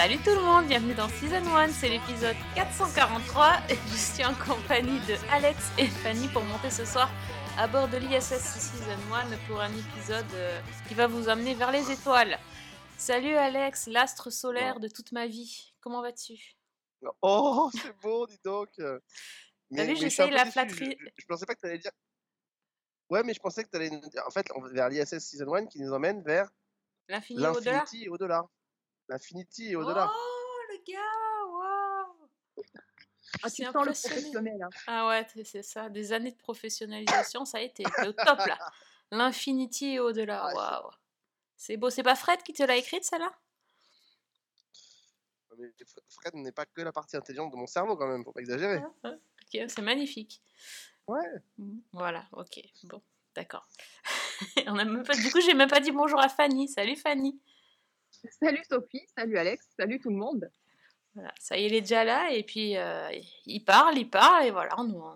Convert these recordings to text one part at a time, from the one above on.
Salut tout le monde, bienvenue dans Season 1, c'est l'épisode 443 et je suis en compagnie de Alex et Fanny pour monter ce soir à bord de l'ISS Season 1 pour un épisode euh, qui va vous amener vers les étoiles. Salut Alex, l'astre solaire de toute ma vie, comment vas-tu? Oh, c'est beau, dis donc. T'as vu, j'essaye la flatterie. Je, je- pensais pas que tu allais dire. Ouais, mais je pensais que tu allais. En fait, vers l'ISS Season 1 qui nous emmène vers L'infini au-delà l'infinity et au-delà. Oh le gars, waouh Ah, C'est impressionnant. professionnel. hein. Ah ouais, c'est ça, des années de professionnalisation, ça a été au top là. L'infinity et au-delà, Ah, waouh. C'est beau, c'est pas Fred qui te l'a écrite celle-là? Fr- Fred n'est pas que la partie intelligente de mon cerveau quand même, faut pas exagérer. Ok, c'est magnifique. Ouais. Mhm. Voilà, ok, bon, d'accord. On a même pas, du coup, j'ai même pas dit bonjour à Fanny. Salut Fanny. Salut Sophie, salut Alex, salut tout le monde. Voilà, ça y est, il est déjà là et puis euh, il parle, il parle et voilà, nous. on-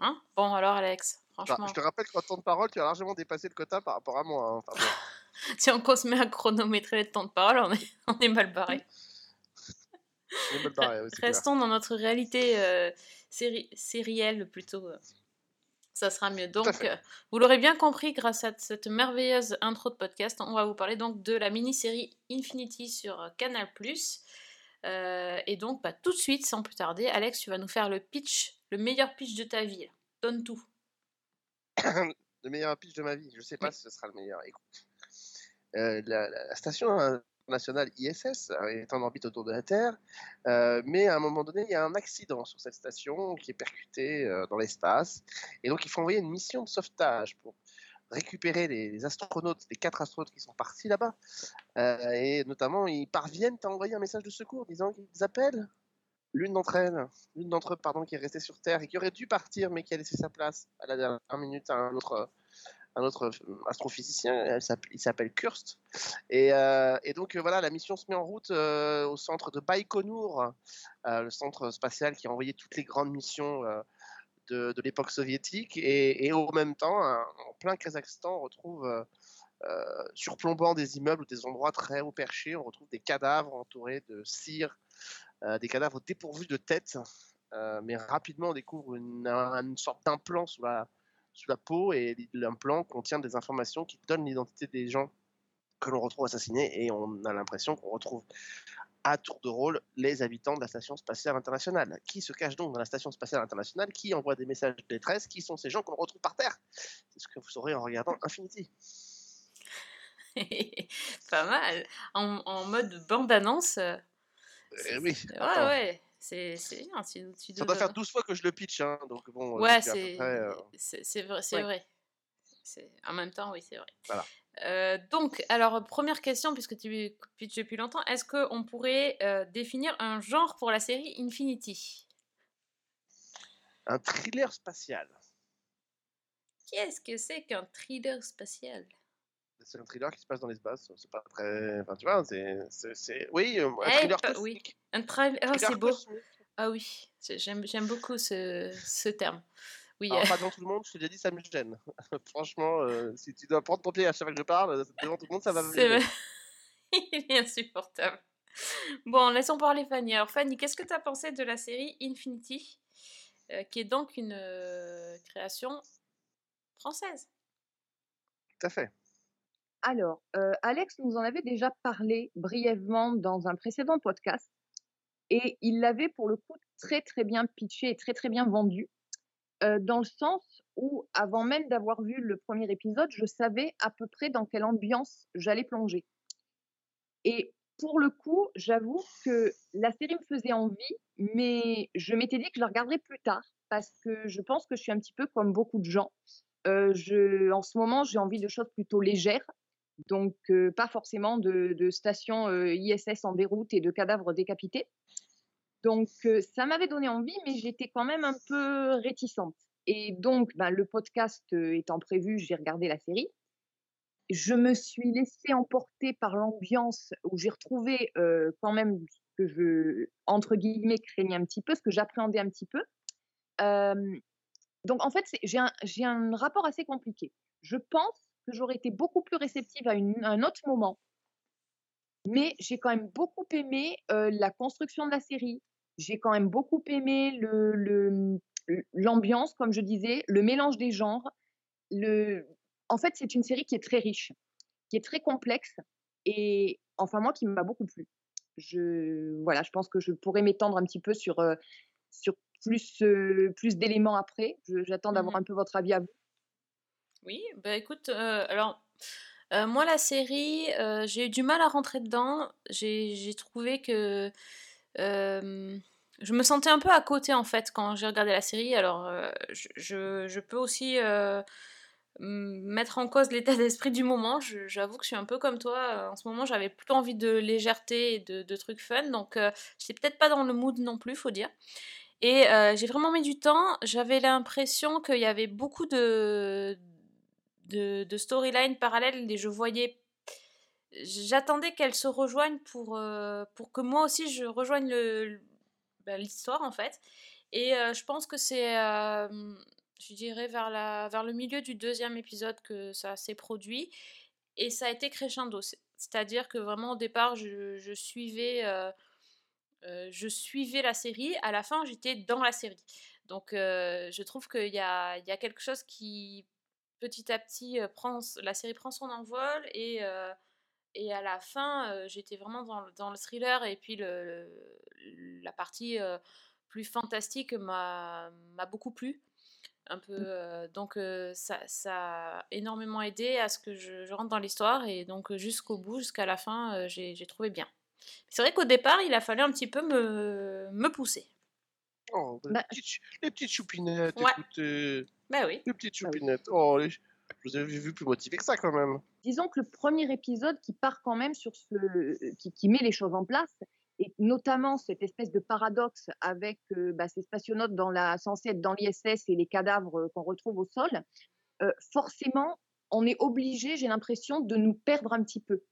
Hein? Bon alors Alex, Enfin, franchement, je te rappelle qu'en temps de parole, tu as largement dépassé le quota par rapport à moi. hein. Si on se met à chronométrer le temps de parole, on est, on est mal barré. on est mal barré, ouais, c'est clair. Restons dans notre réalité euh, séri- sérielle plutôt. euh, ça sera mieux. Donc, euh, vous l'aurez bien compris grâce à cette merveilleuse intro de podcast, on va vous parler donc de la mini-série Infinity sur euh, Canal+. Euh, et donc, bah, tout de suite, sans plus tarder, Alex, tu vas nous faire le pitch, le meilleur pitch de ta vie. Donne tout. le meilleur pitch de ma vie. Je sais pas si ce sera le meilleur. Écoute, euh, la, la- la station internationale ISS euh, est en orbite autour de la Terre, euh, mais à un moment donné, il y a un accident sur cette station qui est percuté euh, dans l'espace, et donc il faut envoyer une mission de sauvetage pour récupérer les, les astronautes, les quatre astronautes qui sont partis là-bas, Euh, et notamment ils parviennent à envoyer un message de secours disant qu'ils appellent l'une d'entre elles, l'une d'entre eux, pardon, qui est restée sur Terre et qui aurait dû partir, mais qui a laissé sa place à la dernière minute à un autre, un autre astrophysicien. Il s'appelle Kurst. Et, euh, donc euh, voilà, la mission se met en route euh, au centre de Baïkonour, le centre spatial qui a envoyé toutes les grandes missions de, l'époque soviétique. Et, et au même temps, en plein Kazakhstan, on retrouve surplombant des immeubles ou des endroits très haut perchés, on retrouve des cadavres entourés de cire, des cadavres dépourvus de tête. Mais rapidement, on découvre une, un- une sorte d'implant sous la, sous la peau et l'implant contient des informations qui donnent l'identité des gens que l'on retrouve assassinés et on a l'impression qu'on retrouve à tour de rôle les habitants de la station spatiale internationale. Qui se cachent donc dans la station spatiale internationale? Qui envoie des messages de détresse? Qui sont ces gens qu'on retrouve par terre? C'est ce que vous saurez en regardant Infinity. Pas mal. En, en mode bande-annonce. euh, Eh oui, ouais. C'est bien. Tu, tu Ça doit devrais- faire 12 fois que je le pitch, hein, donc bon. euh, Ouais, c'est euh, vrai. C'est Ouais. vrai. En même temps, oui, c'est vrai. Voilà. Euh, donc, alors, première question, puisque tu pitches depuis longtemps, est-ce qu'on pourrait euh, définir un genre pour la série Infinity? Un thriller spatial. Qu'est-ce que c'est qu'un thriller spatial? C'est un thriller qui se passe dans l'espace. C'est pas très. Enfin, tu vois, c'est. Oui, euh, un Eh, thriller pas- cosmique. Un oh, Thriller c'est beau. Ah oui, j'aime beaucoup ce, ce terme. Oui, Alors, euh, pas devant tout le monde, je te l'ai dit, ça me gêne. Franchement, euh, si tu dois prendre ton pied à chaque fois que je parle, euh, devant tout le monde, ça va me gêner. Il est insupportable. Bon, laissons parler Fanny. Alors Fanny, qu'est-ce que tu as pensé de la série Infinity, euh, qui est donc une euh, création française? Tout à fait. Alors, euh, Alex nous en avait déjà parlé brièvement dans un précédent podcast et il l'avait pour le coup très très bien pitché et très très bien vendu, euh, dans le sens où avant même d'avoir vu le premier épisode, je savais à peu près dans quelle ambiance j'allais plonger. Et pour le coup, j'avoue que la série me faisait envie, mais je m'étais dit que je la regarderais plus tard parce que je pense que je suis un petit peu comme beaucoup de gens. Euh, en ce moment, j'ai envie de choses plutôt légères, donc pas forcément de, de stations euh, ISS en déroute et de cadavres décapités. Donc ça m'avait donné envie, mais j'étais quand même un peu réticente. Et donc, ben, le podcast étant prévu, j'ai regardé la série. Je me suis laissée emporter par l'ambiance où j'ai retrouvé quand même que je, entre guillemets, craignais un petit peu, ce que j'appréhendais un petit peu. Donc, en fait, j'ai un rapport assez compliqué. Je pense que j'aurais été beaucoup plus réceptive à, une- à un autre moment, mais j'ai quand même beaucoup aimé euh, la construction de la série. J'ai quand même beaucoup aimé le, l'ambiance, comme je disais, le mélange des genres. Le... En fait, c'est une série qui est très riche, qui est très complexe, et enfin, moi, qui m'a beaucoup plu. Je, voilà, je pense que je pourrais m'étendre un petit peu sur, euh, sur plus, euh, plus d'éléments après. J'attends d'avoir Mhm. un peu votre avis à vous. Oui, bah écoute, euh, alors euh, moi la série, euh, j'ai eu du mal à rentrer dedans. J'ai trouvé que je me sentais un peu à côté en fait quand j'ai regardé la série. Alors je, peux aussi mettre en cause l'état d'esprit du moment. J'avoue que je suis un peu comme toi. En ce moment, j'avais plutôt envie de légèreté et de, trucs fun, donc j'étais peut-être pas dans le mood non plus, faut dire. Et j'ai vraiment mis du temps. J'avais l'impression qu'il y avait beaucoup de, de, de storylines parallèles et je voyais. J'attendais qu'elles se rejoignent pour, euh, pour que moi aussi je rejoigne le- ben, l'histoire en fait. Et euh, je pense que c'est, euh, je dirais, vers, la, vers le milieu du deuxième épisode que ça s'est produit. Et ça a été crescendo. C'est- C'est-à-dire que vraiment au départ, je, suivais. je suivais la série, à la fin j'étais dans la série. Donc je trouve qu'il y a, y a quelque chose qui petit à petit euh, prend, la série prend son envol et, euh, et à la fin euh, j'étais vraiment dans, le- dans le thriller et puis le, le- la partie euh, plus fantastique m'a m'a beaucoup plu. Un peu, euh, donc euh, ça, ça a énormément aidé à ce que je, je rentre dans l'histoire et donc jusqu'au bout, jusqu'à la fin, euh, j'ai j'ai trouvé bien. C'est vrai qu'au départ, il a fallu un petit peu me, me pousser. Oh, les, Bah, petites, chou- les petites choupinettes, Ouais. écoutez. Ben oui. Les petites Ah oui. choupinettes. Oh, les... je vous avais vu plus motivé que ça quand même. disons que le premier épisode qui part quand même sur ce, qui, qui met les choses en place, et notamment cette espèce de paradoxe avec euh, bah, ces spationautes dans la, censés être dans l'ISS et les cadavres euh, qu'on retrouve au sol, euh, forcément, on est obligé, j'ai l'impression, de nous perdre un petit peu.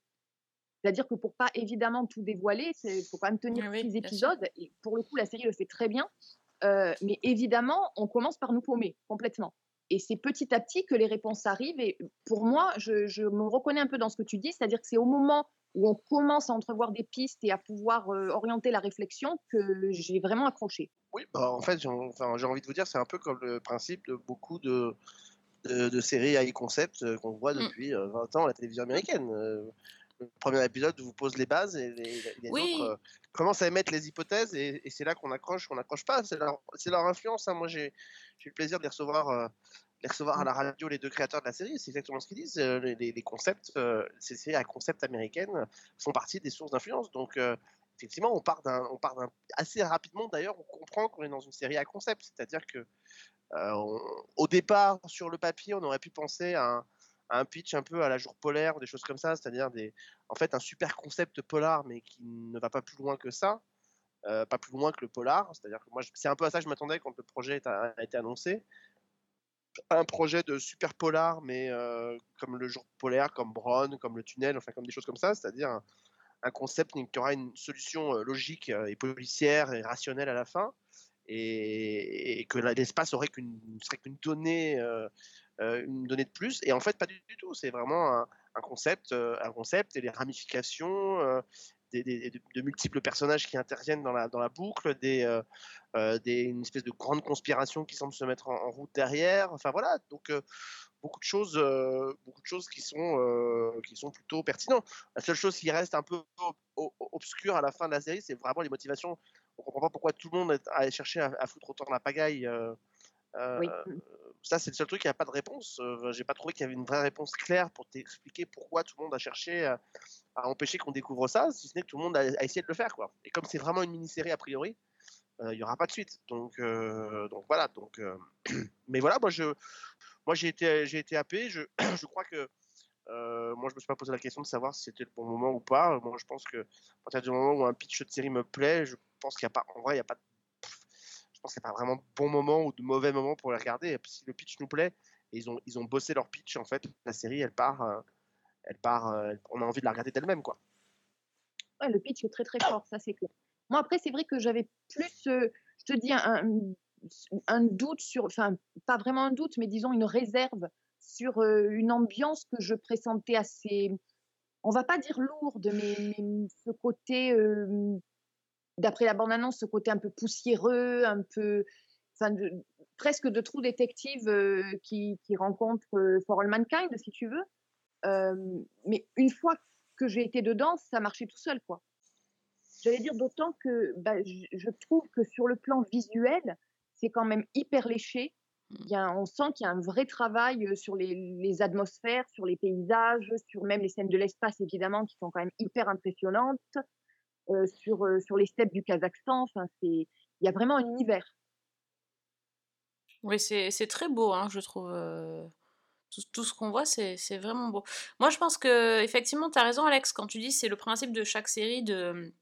C'est-à-dire que pour pas évidemment tout dévoiler, il faut quand même tenir oui, six bien sûr. épisodes, et pour le coup, la série le fait très bien, euh, mais évidemment, on commence par nous paumer complètement. Et c'est petit à petit que les réponses arrivent. Et pour moi, je, je me reconnais un peu dans ce que tu dis, c'est-à-dire que c'est au moment où on commence à entrevoir des pistes et à pouvoir euh, orienter la réflexion que j'ai vraiment accroché. Oui, bah, en fait, j'ai enfin, envie de vous dire, c'est un peu comme le principe de beaucoup de, de, de séries high concept euh, qu'on voit Mm. depuis euh, 20 ans à la télévision américaine. Le premier épisode vous pose les bases et les, les Oui. autres euh, commencent à émettre les hypothèses et, et c'est là qu'on accroche, qu'on n'accroche pas. C'est leur, influence. hein. Moi, j'ai eu le plaisir de les recevoir, euh, les recevoir à la radio, les deux créateurs de la série. C'est exactement ce qu'ils disent. Euh, les, concepts, ces séries à concept américaines font partie des sources d'influence. Donc, euh, effectivement, on part d'un, on part d'un assez rapidement. D'ailleurs, on comprend qu'on est dans une série à concept, c'est-à-dire que euh, on- au départ, sur le papier, on aurait pu penser à un, un pitch un peu à la jour polaire, ou des choses comme ça, c'est-à-dire des, en fait, un super concept polar, mais qui ne va pas plus loin que ça, euh, pas plus loin que le polar. C'est-à-dire que moi, c'est un peu à ça que je m'attendais quand le projet a, été annoncé. Un projet de super polar, mais euh, comme le jour polaire, comme Bron, comme le tunnel, enfin comme des choses comme ça, c'est-à-dire un, concept qui aura une solution euh, logique et policière et rationnelle à la fin, et, que l'espace aurait qu'une serait qu'une donnée, une donnée de plus. Et en fait, pas du, tout. C'est vraiment un, concept, euh, un concept et les ramifications. euh, des, de, multiples personnages qui interviennent dans la, dans la boucle, des, euh, euh, des, une espèce de grande conspiration qui semble se mettre en, route derrière. Enfin voilà, donc euh, beaucoup de choses, euh, beaucoup de choses qui sont, euh, qui sont plutôt pertinentes. La seule chose qui reste un peu ob- ob- obscure à la fin de la série, c'est vraiment les motivations. On comprend pas pourquoi tout le monde est allé chercher à, foutre autant la pagaille. euh, euh, Oui. Ça, c'est le seul truc, il n'y a pas de réponse. Euh, J'ai pas trouvé qu'il y avait une vraie réponse claire pour t'expliquer pourquoi tout le monde a cherché à, empêcher qu'on découvre ça, si ce n'est que tout le monde a, essayé de le faire. Quoi. Et comme c'est vraiment une mini-série a priori, euh, il n'y aura pas de suite. Donc, euh, donc voilà. Donc, euh, mais voilà, moi, je, moi j'ai été, j'ai été happé. Je, je crois que euh, moi, je me suis pas posé la question de savoir si c'était le bon moment ou pas. Moi, je pense que à partir du moment où un pitch de série me plaît, je pense qu'il n'y a pas, en vrai, il n'y a pas, pense qu'il n'y a pas vraiment de bon moment ou de mauvais moment pour les regarder. Si le pitch nous plaît, et ils ont, ils ont bossé leur pitch, en fait, la série, elle part, euh, elle part, euh, on a envie de la regarder d'elle-même, quoi. Le pitch est très très fort, ça c'est clair. Moi, après, c'est vrai que j'avais plus, euh, je te dis, un, doute sur, enfin, pas vraiment un doute, mais disons une réserve sur une ambiance que je pressentais assez, on va pas dire lourde, mais, mais ce côté, d'après la bande-annonce, ce côté un peu poussiéreux, un peu, presque de trou détective euh, qui, rencontre euh, For All Mankind, si tu veux. Euh, mais une fois que j'ai été dedans, ça marchait tout seul, quoi. J'allais dire d'autant que bah, je, trouve que sur le plan visuel, c'est quand même hyper léché. Il y a, on sent qu'il y a un vrai travail sur les, atmosphères, sur les paysages, sur même les scènes de l'espace, évidemment, qui sont quand même hyper impressionnantes, sur, euh, sur les steppes du Kazakhstan. Enfin, il y a vraiment un univers. Oui, c'est très beau, hein, je trouve. euh, Tout, ce qu'on voit, c'est vraiment beau. Moi, je pense que, effectivement, tu as raison, Alex, quand tu dis c'est le principe de chaque série de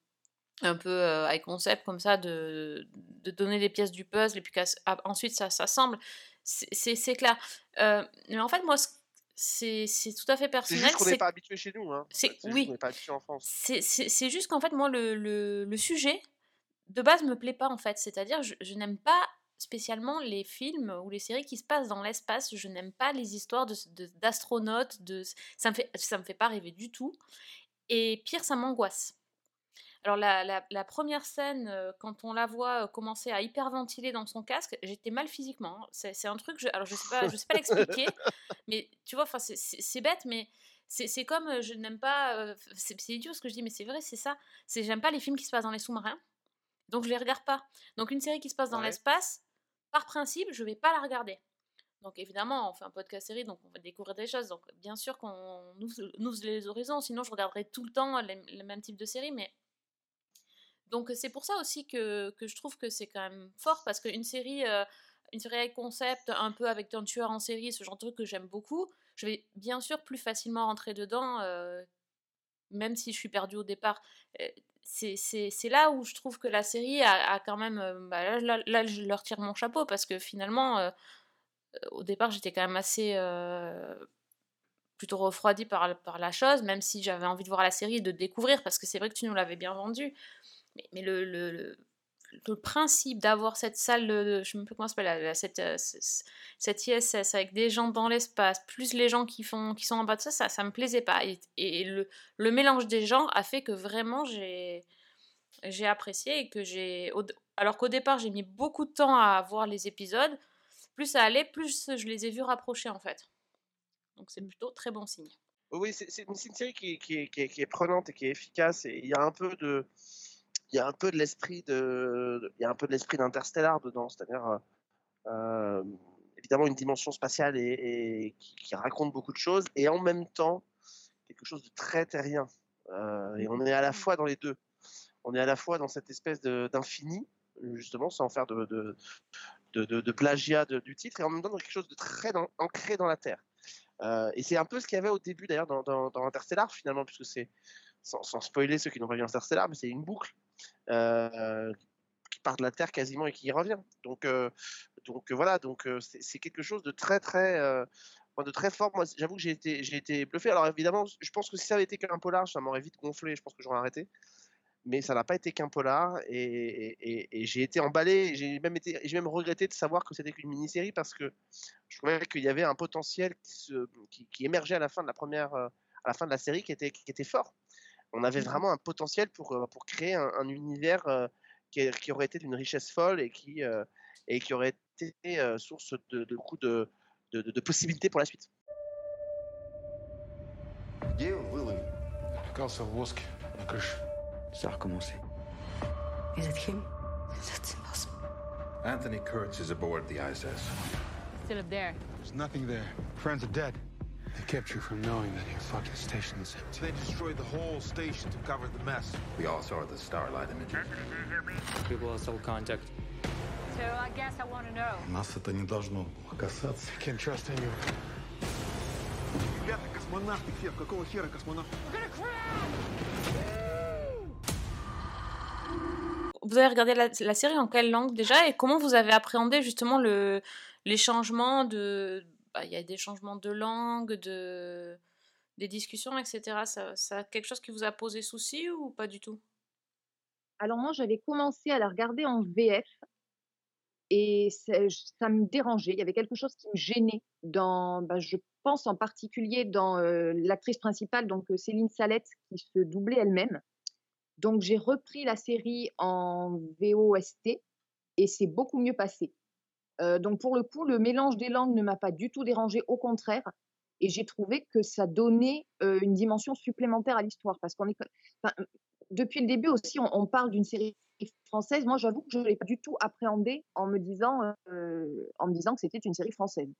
un peu euh, high concept comme ça, de, de donner des pièces du puzzle et puis ensuite ça s'assemble. C'est clair. Euh, mais en fait, moi, ce- c'est c'est tout à fait C'est personnel. juste qu'on n'est c'est- pas habitué chez nous. Hein. c'est- C'est juste oui. qu'on n'est pas habitué en France. C'est c'est- c'est juste qu'en fait, moi, le, le- le sujet, de base, me plaît pas, en fait. C'est-à-dire, je, je n'aime pas spécialement les films ou les séries qui se passent dans l'espace. Je n'aime pas les histoires de- de- d'astronautes. De, ça me fait, ça me fait pas rêver du tout. Et pire, ça m'angoisse. Alors, la, la- la première scène, euh, quand on la voit euh, commencer à hyperventiler dans son casque, j'étais mal physiquement. hein. C'est un truc, je, alors je sais pas, je sais pas l'expliquer, mais tu vois, enfin, c'est- bête, mais c'est comme euh, je n'aime pas. c'est idiot ce que je dis, mais c'est vrai, c'est ça. C'est j'aime pas les films qui se passent dans les sous-marins, donc je les regarde pas. Donc une série qui se passe dans Ouais. l'espace, par principe, je vais pas la regarder. Donc évidemment, on fait un podcast série, donc on va découvrir des choses. Donc bien sûr qu'on ouvre, les horizons, sinon je regarderai tout le temps les, les mêmes types de séries, mais donc c'est pour ça aussi que, je trouve que c'est quand même fort parce qu'une série, une série avec concept, un peu avec un tueur en série, ce genre de truc que j'aime beaucoup, je vais bien sûr plus facilement rentrer dedans, même si je suis perdue au départ. C'est là où je trouve que la série a, quand même... bah, là, je leur tire mon chapeau parce que finalement, au départ, j'étais quand même assez... plutôt refroidie par, par la chose, même si j'avais envie de voir la série et de découvrir, parce que c'est vrai que tu nous l'avais bien vendu. Mais, mais le, le, le, le principe d'avoir cette salle, de, je ne sais plus comment ça s'appelle, cette, euh, cette ISS avec des gens dans l'espace, plus les gens qui, font, qui sont en bas de ça, ça, ça me plaisait pas. Et, et le, mélange des genres a fait que vraiment j'ai j'ai apprécié et que j'ai... Alors qu'au départ, j'ai mis beaucoup de temps à voir les épisodes, plus ça allait, plus je les ai vus rapprocher en fait. Donc c'est plutôt très bon signe. Oui, c'est une, série qui est, qui, est, qui, est, qui est prenante et qui est efficace. Et il y a un peu de, il y a un peu de l'esprit de, il y a un peu de l'esprit d'Interstellar dedans, c'est-à-dire euh, euh, évidemment une dimension spatiale et, et qui, qui raconte beaucoup de choses et en même temps quelque chose de très terrien. Euh, et on est à la fois dans les deux. On est à la fois dans cette espèce d'infini, justement, sans faire de, de, de, de- de plagiat du titre, et en même temps dans quelque chose de très dans- ancré dans la Terre. Euh, et c'est un peu ce qu'il y avait au début d'ailleurs dans, dans, dans Interstellar finalement, puisque c'est, sans, sans spoiler ceux qui n'ont pas vu Interstellar, mais c'est une boucle qui part de la Terre quasiment et qui y revient. Donc, euh, euh, voilà, donc euh, c'est, quelque chose de très très, euh, de très fort. Moi, j'avoue que j'ai été, j'ai été bluffé. Alors évidemment, je pense que si ça avait été qu'un polar, ça m'aurait vite gonflé. Je pense que j'aurais arrêté. Mais ça n'a pas été qu'un polar et, j'ai été emballé. J'ai même été, j'ai même regretté de savoir que c'était qu'une mini-série parce que je trouvais qu'il y avait un potentiel qui, qui- émergeait à la fin de la première, euh, à la fin de la série qui était, qui était fort on avait mmh vraiment un potentiel pour, euh, pour créer un, un univers euh, qui, qui, aurait été d'une richesse folle et qui, euh, et qui aurait été euh, source de, de beaucoup de, de, de, possibilités pour la suite. Ça a recommencé. Is it him? That's impossible. Anthony Kurtz is aboard the ISS. Still up there. There's nothing there. Friends are dead. They kept you from knowing that your fucking station is empty. They destroyed the whole station to cover the mess. We all saw the starlight images. We lost all contact. So I guess I want to know. Нас это не должно было касаться. Can't trust anyone. Ребята, космонавты все. Какого хера космонавты? Vous avez regardé la, la série en quelle langue déjà et comment vous avez appréhendé justement le, les changements de... bah, y a des changements de langue, de, des discussions, etc. Ça, ça a quelque chose qui vous a posé souci ou pas du tout? Alors moi, j'avais commencé à la regarder en VF et ça me dérangeait. Il y avait quelque chose qui me gênait dans, bah, je pense en particulier dans euh, l'actrice principale, donc euh, Céline Salette, qui se doublait elle-même. Donc j'ai repris la série en VOST et c'est beaucoup mieux passé. Euh, donc pour le coup, le mélange des langues ne m'a pas du tout dérangé, au contraire. Et j'ai trouvé que ça donnait euh, une dimension supplémentaire à l'histoire. Parce qu'on est, depuis le début aussi, on, parle d'une série française. Moi, j'avoue que je ne l'ai pas du tout appréhendée en me disant, euh, en me disant que c'était une série française.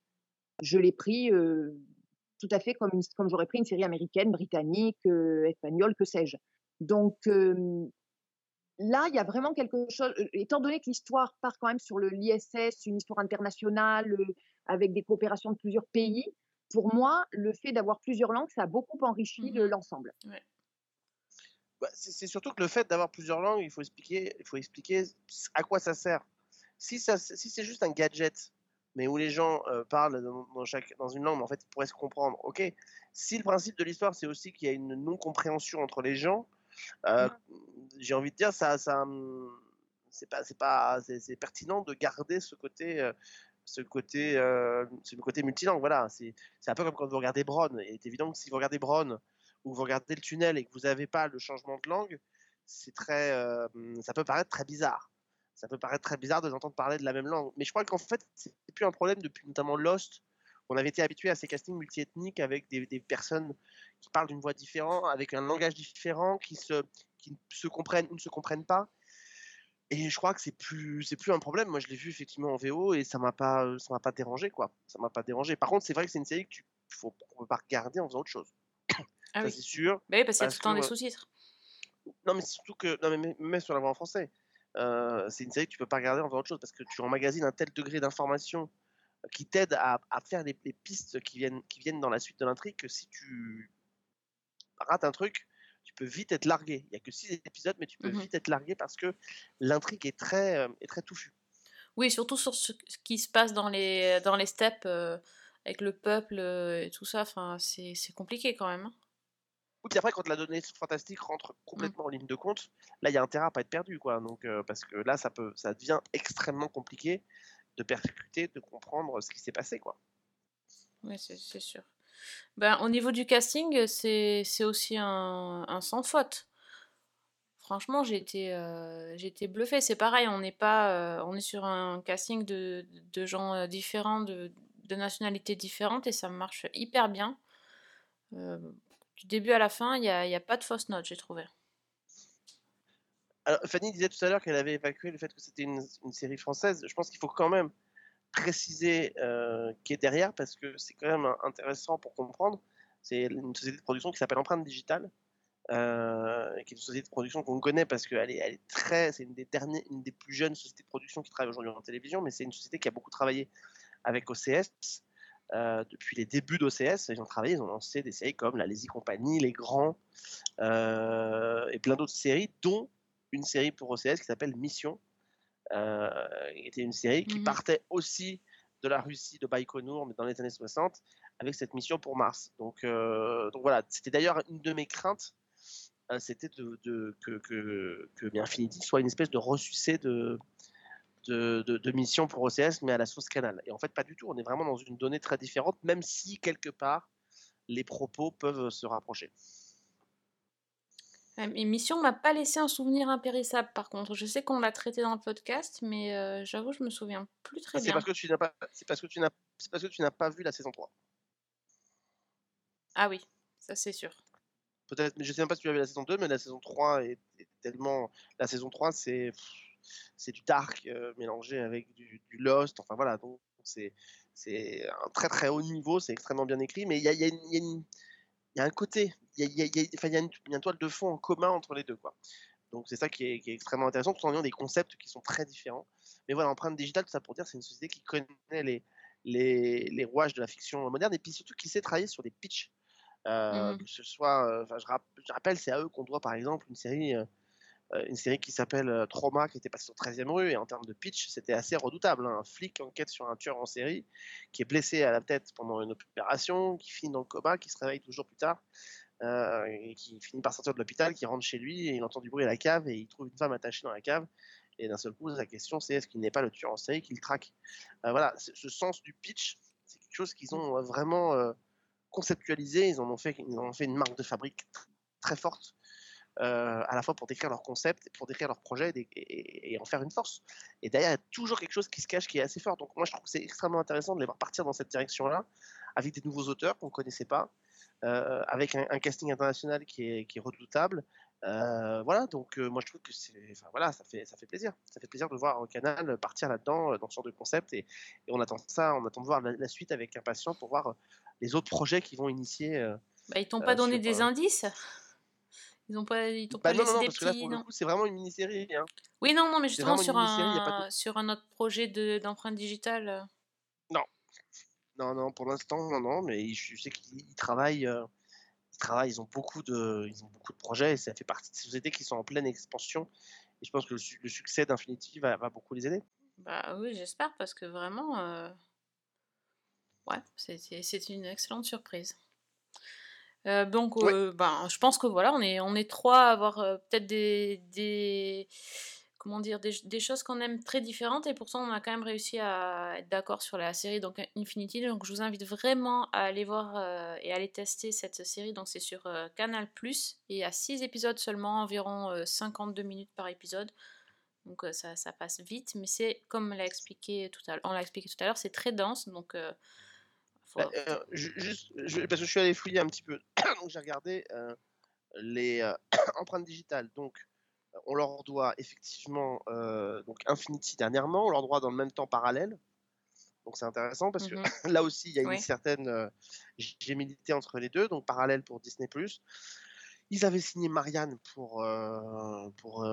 Je l'ai pris tout à fait comme, comme j'aurais pris une série américaine, britannique, espagnole, que sais-je. Donc là, il y a vraiment quelque chose, euh, étant donné que l'histoire part quand même sur le l'ISS, une histoire internationale, euh, avec des coopérations de plusieurs pays, pour moi, le fait d'avoir plusieurs langues, ça a beaucoup enrichi le- l'ensemble. Bah, c'est surtout que le fait d'avoir plusieurs langues, il faut expliquer, il faut expliquer à quoi ça sert. Si, ça, si c'est juste un gadget, mais où les gens euh, parlent dans, dans chaque, dans une langue, mais en fait ils pourraient se comprendre, ok. Si le principe de l'histoire c'est aussi qu'il y a une non-compréhension entre les gens, euh, j'ai envie de dire ça, hum, c'est pas, c'est pas, c'est pertinent de garder ce côté. euh, ce côté, euh, le côté multilangue, voilà. C'est un peu comme quand vous regardez Bron. Et c'est évident que si vous regardez Bron ou vous regardez le tunnel et que vous n'avez pas le changement de langue, c'est très, euh, ça peut paraître très bizarre. Ça peut paraître très bizarre de entendre parler de la même langue. Mais je crois qu'en fait, c'est plus un problème depuis notamment Lost. On avait été habitué à ces castings multiethniques avec des, des personnes qui parlent d'une voix différente, avec un langage différent, qui se, qui se comprennent ou ne se comprennent pas. Et je crois que c'est plus, c'est plus un problème. Moi, je l'ai vu effectivement en VO et ça m'a pas, ça m'a pas dérangé quoi. Ça m'a pas dérangé. Par contre, c'est vrai que c'est une série que tu, faut, on peut pas regarder en faisant autre chose. Ah ça oui. c'est sûr. Bah oui, parce qu'il y a tout le temps des sous-titres. Non, mais surtout que, non, mais même- même sur la voix en français, euh, c'est une série que tu peux pas regarder en faisant autre chose parce que tu emmagasines un tel degré d'information qui t'aide à, à faire les, les pistes qui viennent, qui viennent dans la suite de l'intrigue que si tu rates un truc, tu peux vite être largué. Il y a que six épisodes, mais tu peux Mhm. vite être largué parce que l'intrigue est très, euh, est très touffue. Oui, surtout sur ce ce qui se passe dans les, dans les steppes euh, avec le peuple euh, et tout ça. Enfin, c'est compliqué quand même. hein. Oui, puis après, quand la donnée fantastique rentre complètement en ligne de compte, là, il y a intérêt à pas être perdu, quoi. Donc, parce que là, ça peut, ça devient extrêmement compliqué de percuter, de comprendre ce qui s'est passé, quoi. Oui, c'est sûr. Ben, au niveau du casting, c'est aussi un, sans faute. Franchement, j'ai été, euh, bluffée. C'est pareil, on n'est pas, euh, on est sur un casting de, de gens euh, différents, de, de nationalités différentes, et ça marche hyper bien. Du début à la fin, il n'y a, y a pas de fausse note, j'ai trouvé. Fanny disait tout à l'heure qu'elle avait évacué le fait que c'était une, série française. Je pense qu'il faut quand même préciser euh, qui est derrière parce que c'est quand même intéressant pour comprendre. C'est une société de production qui s'appelle Empreinte Digitale, euh, qui est une société de production qu'on connaît parce qu'elle est, elle est très, c'est une des une des plus jeunes sociétés de production qui travaille aujourd'hui en télévision, mais c'est une société qui a beaucoup travaillé avec OCS. euh, depuis les débuts d'OCS, ils ont travaillé, ils ont lancé des séries comme La Lazy Company, Les Grands, et plein d'autres séries, dont une série pour OCS qui s'appelle Mission, euh, qui était une série qui Mhm. partait aussi de la Russie, de Baïkonour, mais dans les années 60, avec cette mission pour Mars. Donc, euh, donc voilà, c'était d'ailleurs une de mes craintes, euh, c'était de, de- que, que, que Infinity soit une espèce de ressucé de, de, de, de mission pour OCS, mais à la sauce canal. Et en fait, pas du tout, on est vraiment dans une donnée très différente, même si quelque part, les propos peuvent se rapprocher. Euh, Mission m'a pas laissé un souvenir impérissable, par contre. Je sais qu'on l'a traité dans le podcast, mais euh, j'avoue, je me souviens plus très C'est bien. parce que tu n'as pas, c'est parce que tu n'as, c'est parce que tu n'as pas vu la saison 3. Ah oui, ça c'est sûr. Peut-être, mais je sais même pas si tu as vu la saison 2, mais la saison 3 est, est tellement. La saison 3, c'est c'est du dark euh, mélangé avec du, du Lost. Enfin voilà, donc c'est c'est un très très haut niveau, c'est extrêmement bien écrit, mais il y a, y, a une- il y, a une- il y a un côté, il y a, y y une, il y a une toile de fond en commun entre les deux. Quoi. Donc c'est ça qui est, qui est extrêmement intéressant, tout en ayant des concepts qui sont très différents. Mais voilà, Empreinte Digitale, tout ça pour dire, c'est une société qui connaît les, les, les rouages de la fiction moderne et puis surtout qui sait travailler sur des pitchs. Euh, Mhm. Que ce soit, euh, je, rap- je rappelle, c'est à eux qu'on doit par exemple une série, euh, une série qui s'appelle euh, Trauma, qui était passée sur 13e rue, et en termes de pitch, c'était assez redoutable. hein. Un flic enquête sur un tueur en série qui est blessé à la tête pendant une opération, qui finit dans le coma, qui se réveille toujours plus tard. euh, qui finit par sortir de l'hôpital, qui rentre chez lui et il entend du bruit à la cave et il trouve une femme attachée dans la cave. Et d'un seul coup, la question c'est est-ce qu'il n'est pas le tueur en série qui le traque? Euh, Voilà, ce sens du pitch, c'est quelque chose qu'ils ont euh, vraiment euh, conceptualisé. Ils en ont fait, ils en ont fait une marque de fabrique tr- très forte, euh, à la fois pour décrire leur concept, pour décrire leur projet et, et- et en faire une force. Et derrière, il y a toujours quelque chose qui se cache qui est assez fort. Donc moi, je trouve que c'est extrêmement intéressant de les voir partir dans cette direction-là, avec des nouveaux auteurs qu'on ne connaissait pas, euh, avec un, un casting international qui est, qui est redoutable. Euh, voilà, donc moi je trouve que c'est, enfin voilà, ça fait, ça fait plaisir. Ça fait plaisir de voir canal partir là-dedans, dans ce genre de concept, et, et on attend ça, on attend de voir la, la suite avec impatience pour voir les autres projets qui vont initier. Bah, ils t'ont pas donné sur, des indices? Ils ont pas, ils t'ont Bah pas non, laissé non, non, des parce que là pour le non? coup, c'est vraiment une mini-série. hein. Oui, non, non, mais justement sur un, sur un autre projet de- d'empreinte digitale. euh. Non, non, pour l'instant, non, non, mais je sais qu'ils ils travaillent, euh, ils travaillent, ils ont beaucoup de, ils ont beaucoup de projets, et ça fait partie de ces sociétés qui sont en pleine expansion. Et je pense que le, su- le succès d'Infinity va, va beaucoup les aider. Bah oui, j'espère parce que vraiment, euh, ouais, c'est une excellente surprise. Euh, donc, euh, ben, je pense que voilà, on est, on est trois à avoir euh, peut-être des, des, comment dire, des, des choses qu'on aime très différentes et pourtant on a quand même réussi à être d'accord sur la série donc Infinity. Donc, je vous invite vraiment à aller voir et à aller tester cette série. Donc, c'est sur Canal Plus et à 6 épisodes seulement, environ euh, 52 minutes par épisode. Donc ça, ça passe vite, mais c'est comme l'a expliqué tout à on l'a expliqué tout à l'heure, c'est très dense, donc Bah, euh, ju- juste, je- parce que je suis allé fouiller un petit peu, donc j'ai regardé euh, les euh, empreintes digitales. Donc, on leur doit effectivement donc Infinity dernièrement, on leur doit dans le même temps parallèle. Donc c'est intéressant parce que Mhm. là aussi il y a une certaine euh, gémilité entre les deux. Donc parallèle pour Disney+. Ils avaient signé Marianne pour, pour,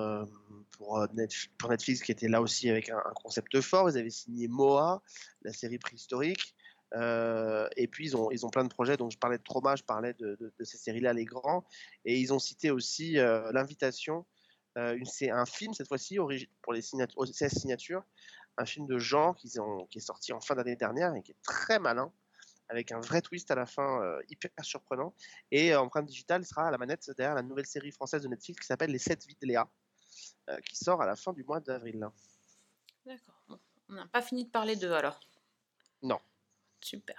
pour, Netf- pour Netflix, qui était là aussi avec un, un concept fort. Ils avaient signé Moa, la série préhistorique. Euh, et puis ils ont, ils ont plein de projets. Donc je parlais de Trauma, je parlais de, de- de ces séries-là, les grands. Et ils ont cité aussi euh, l'invitation. euh, c'est un film cette fois-ci pour les signatures, 16 signatures, un film de genre ont, qui est sorti en fin d'année dernière et qui est très malin, avec un vrai twist à la fin euh, hyper surprenant. Et euh, Empreinte Digitale sera à la manette derrière la nouvelle série française de Netflix qui s'appelle Les 7 vies de Léa, euh, qui sort à la fin du mois d'avril. D'accord. On n'a pas fini de parler d'eux alors? Non. Super.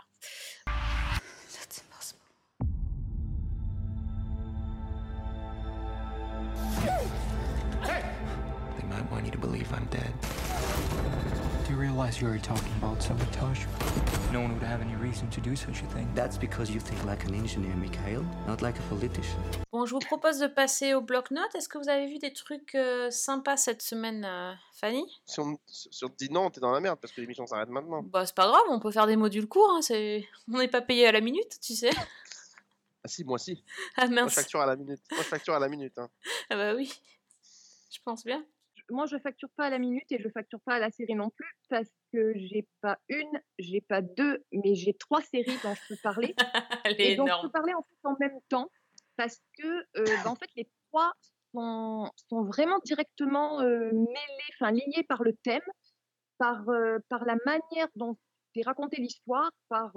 That's impossible. They might want you to believe I'm dead. Do you realize you are talking about sabotage? No one would have any reason to do such a thing. That's because you think like an engineer, Mikhail, not like a politician. Bon, je vous propose de passer au bloc-notes. Est-ce que vous avez vu des trucs euh, sympas cette semaine, euh, Fanny? Si on, si on te dit non, t'es dans la merde parce que l'émission s'arrête maintenant. Bah, c'est pas grave, on peut faire des modules courts. hein, c'est... On n'est pas payé à la minute, tu sais. Ah si, moi si. Ah Moi je mince. facture à la minute. Moi je facture à la minute. hein. Ah bah oui. Je pense bien. Moi, je facture pas à la minute et je facture pas à la série non plus parce que j'ai pas une, j'ai pas deux, mais j'ai trois séries dont je peux parler. Elle est et donc, je peux parler en fait en même temps parce que euh, bah, en fait, les trois sont, vraiment directement euh, mêlés, enfin liés par le thème, par, euh, par la manière dont est racontée l'histoire, par,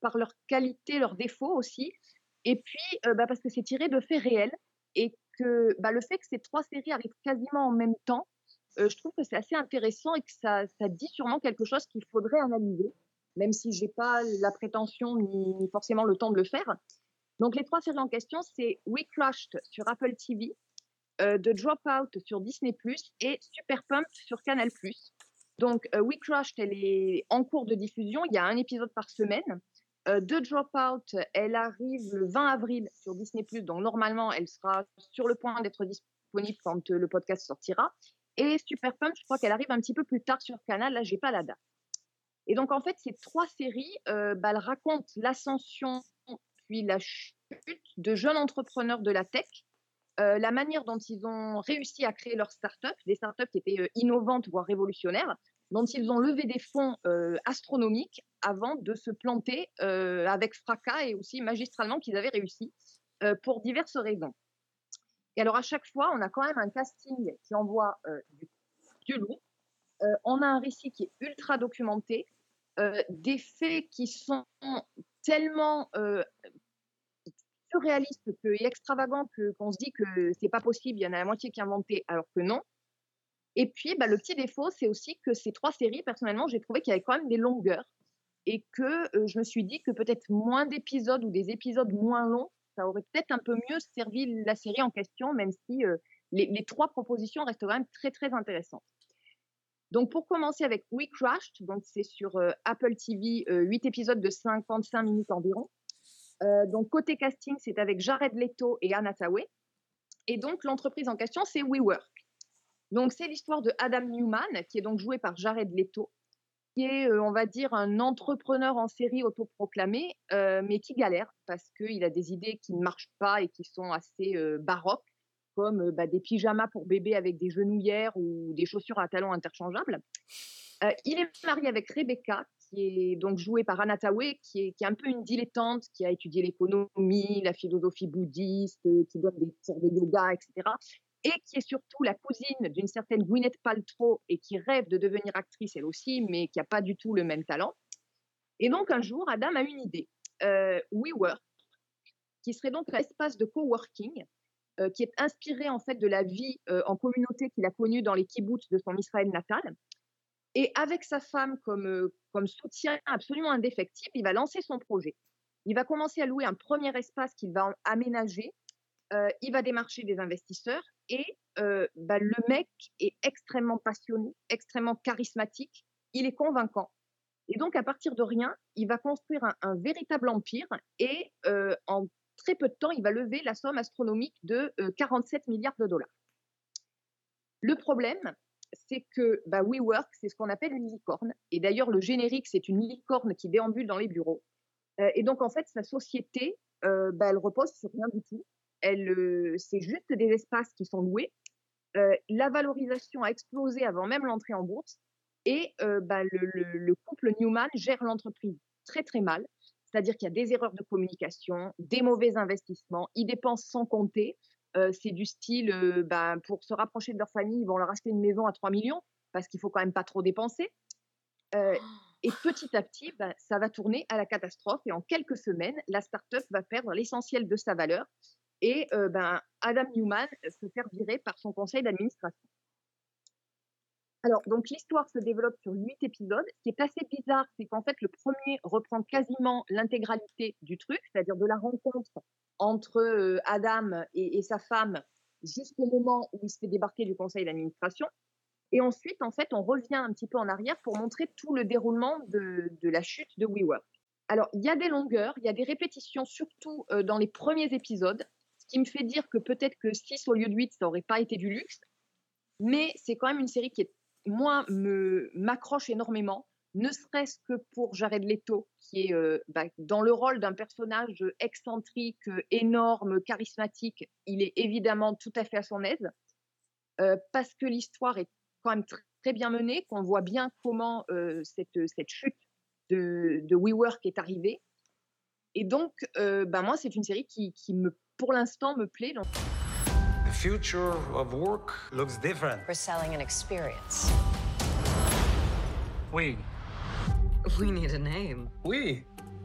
par leur qualité, leurs défauts aussi, et puis bah, parce que c'est tiré de faits réels et que bah, le fait que ces trois séries arrivent quasiment en même temps, je trouve que c'est assez intéressant et que ça, ça dit sûrement quelque chose qu'il faudrait analyser, même si j'ai pas la prétention ni forcément le temps de le faire. Donc les trois séries en question, c'est We Crushed sur Apple TV, euh, The Dropout sur Disney+, et Super Pump sur Canal+. Donc euh, We Crushed, elle est en cours de diffusion, il y a un épisode par semaine. Euh, The Dropout, elle arrive le 20 avril sur Disney+, donc normalement, elle sera sur le point d'être disponible quand euh, le podcast sortira. Et Super Pump, je crois qu'elle arrive un petit peu plus tard sur Canal, là, j'ai pas la date. Et donc, en fait, ces trois séries, euh, bah, elles racontent l'ascension la chute de jeunes entrepreneurs de la tech, euh, la manière dont ils ont réussi à créer leur start-up, des startups qui étaient euh, innovantes, voire révolutionnaires, dont ils ont levé des fonds euh, astronomiques avant de se planter avec fracas et aussi magistralement qu'ils avaient réussi pour diverses raisons. Et alors, à chaque fois, on a quand même un casting qui envoie du, du lourd. On a un récit qui est ultra documenté, des faits qui sont tellement surréaliste que, et extravagant qu'on se dit que c'est pas possible, il y en a la moitié qui est inventé, alors que non. Et puis, bah, le petit défaut, c'est aussi que ces trois séries, personnellement, j'ai trouvé qu'il y avait quand même des longueurs et que euh, je me suis dit que peut-être moins d'épisodes ou des épisodes moins longs, ça aurait peut-être un peu mieux servi la série en question, même si euh, les, trois propositions restent quand même très très intéressantes. Donc pour commencer avec We Crashed, c'est sur euh, Apple TV, euh, 8 épisodes de 55 minutes environ. Euh, donc côté casting, c'est avec Jared Leto et Anna Tawai. Et donc l'entreprise en question, c'est WeWork. Donc c'est l'histoire de Adam Newman, qui est donc joué par Jared Leto, qui est, euh, on va dire, un entrepreneur en série autoproclamé, euh, mais qui galère parce qu'il a des idées qui ne marchent pas et qui sont assez baroques, comme bah, des pyjamas pour bébé avec des genouillères ou des chaussures à talons interchangeables. Il est marié avec Rebecca, qui est donc jouée par Anna qui est, qui est un peu une dilettante, qui a étudié l'économie, la philosophie bouddhiste, euh, qui donne des cours de yoga, etc. Et qui est surtout la cousine d'une certaine Gwyneth Paltrow et qui rêve de devenir actrice elle aussi, mais qui n'a pas du tout le même talent. Et donc un jour, Adam a une idée. Euh, WeWork, qui serait donc un espace de coworking, euh, qui est inspiré en fait de la vie en communauté qu'il a connue dans les kibbutz de son Israël natal. Et avec sa femme comme, euh, comme soutien absolument indéfectible, il va lancer son projet. Il va commencer à louer un premier espace qu'il va aménager. Euh, il va démarcher des investisseurs et euh, bah, le mec est extrêmement passionné, extrêmement charismatique. Il est convaincant. Et donc, à partir de rien, il va construire un, un véritable empire et euh, en très peu de temps, il va lever la somme astronomique de euh, 47 milliards de dollars. Le problème, c'est que bah, WeWork, c'est ce qu'on appelle une licorne. Et d'ailleurs, le générique, c'est une licorne qui déambule dans les bureaux. Euh, et donc, en fait, sa société, euh, bah, elle repose sur rien du tout. Elle, euh, c'est juste des espaces qui sont loués. La valorisation a explosé avant même l'entrée en bourse. Et bah, le, le- le couple Newman gère l'entreprise très très mal. C'est-à-dire qu'il y a des erreurs de communication, des mauvais investissements, ils dépensent sans compter. Euh, c'est du style, euh, ben, pour se rapprocher de leur famille, ils vont leur acheter une maison à 3 millions parce qu'il faut quand même pas trop dépenser. Euh, et petit à petit, ben, ça va tourner à la catastrophe. Et en quelques semaines, la start-up va perdre l'essentiel de sa valeur. Et euh, ben, Adam Newman se faire virer par son conseil d'administration. Alors, donc l'histoire se développe sur huit épisodes. Ce qui est assez bizarre, c'est qu'en fait, le premier reprend quasiment l'intégralité du truc, c'est-à-dire de la rencontre entre euh, Adam et, sa femme jusqu'au moment où il se fait débarquer du conseil d'administration. Et ensuite, en fait, on revient un petit peu en arrière pour montrer tout le déroulement de, de la chute de WeWork. Alors, il y a des longueurs, il y a des répétitions, surtout euh, dans les premiers épisodes, ce qui me fait dire que peut-être que 6 au lieu de 8, ça n'aurait pas été du luxe. Mais c'est quand même une série qui est moi, me m'accroche énormément, ne serait-ce que pour Jared Leto, qui est euh, bah, dans le rôle d'un personnage excentrique, énorme, charismatique. Il est évidemment tout à fait à son aise, euh, parce que l'histoire est quand même tr- très bien menée, qu'on voit bien comment euh, cette, cette chute de, de WeWork est arrivée. Et donc, bah, moi, c'est une série qui, qui me, pour l'instant, me plaît. Future of work looks different. We're selling an experience. We, We need a name. we,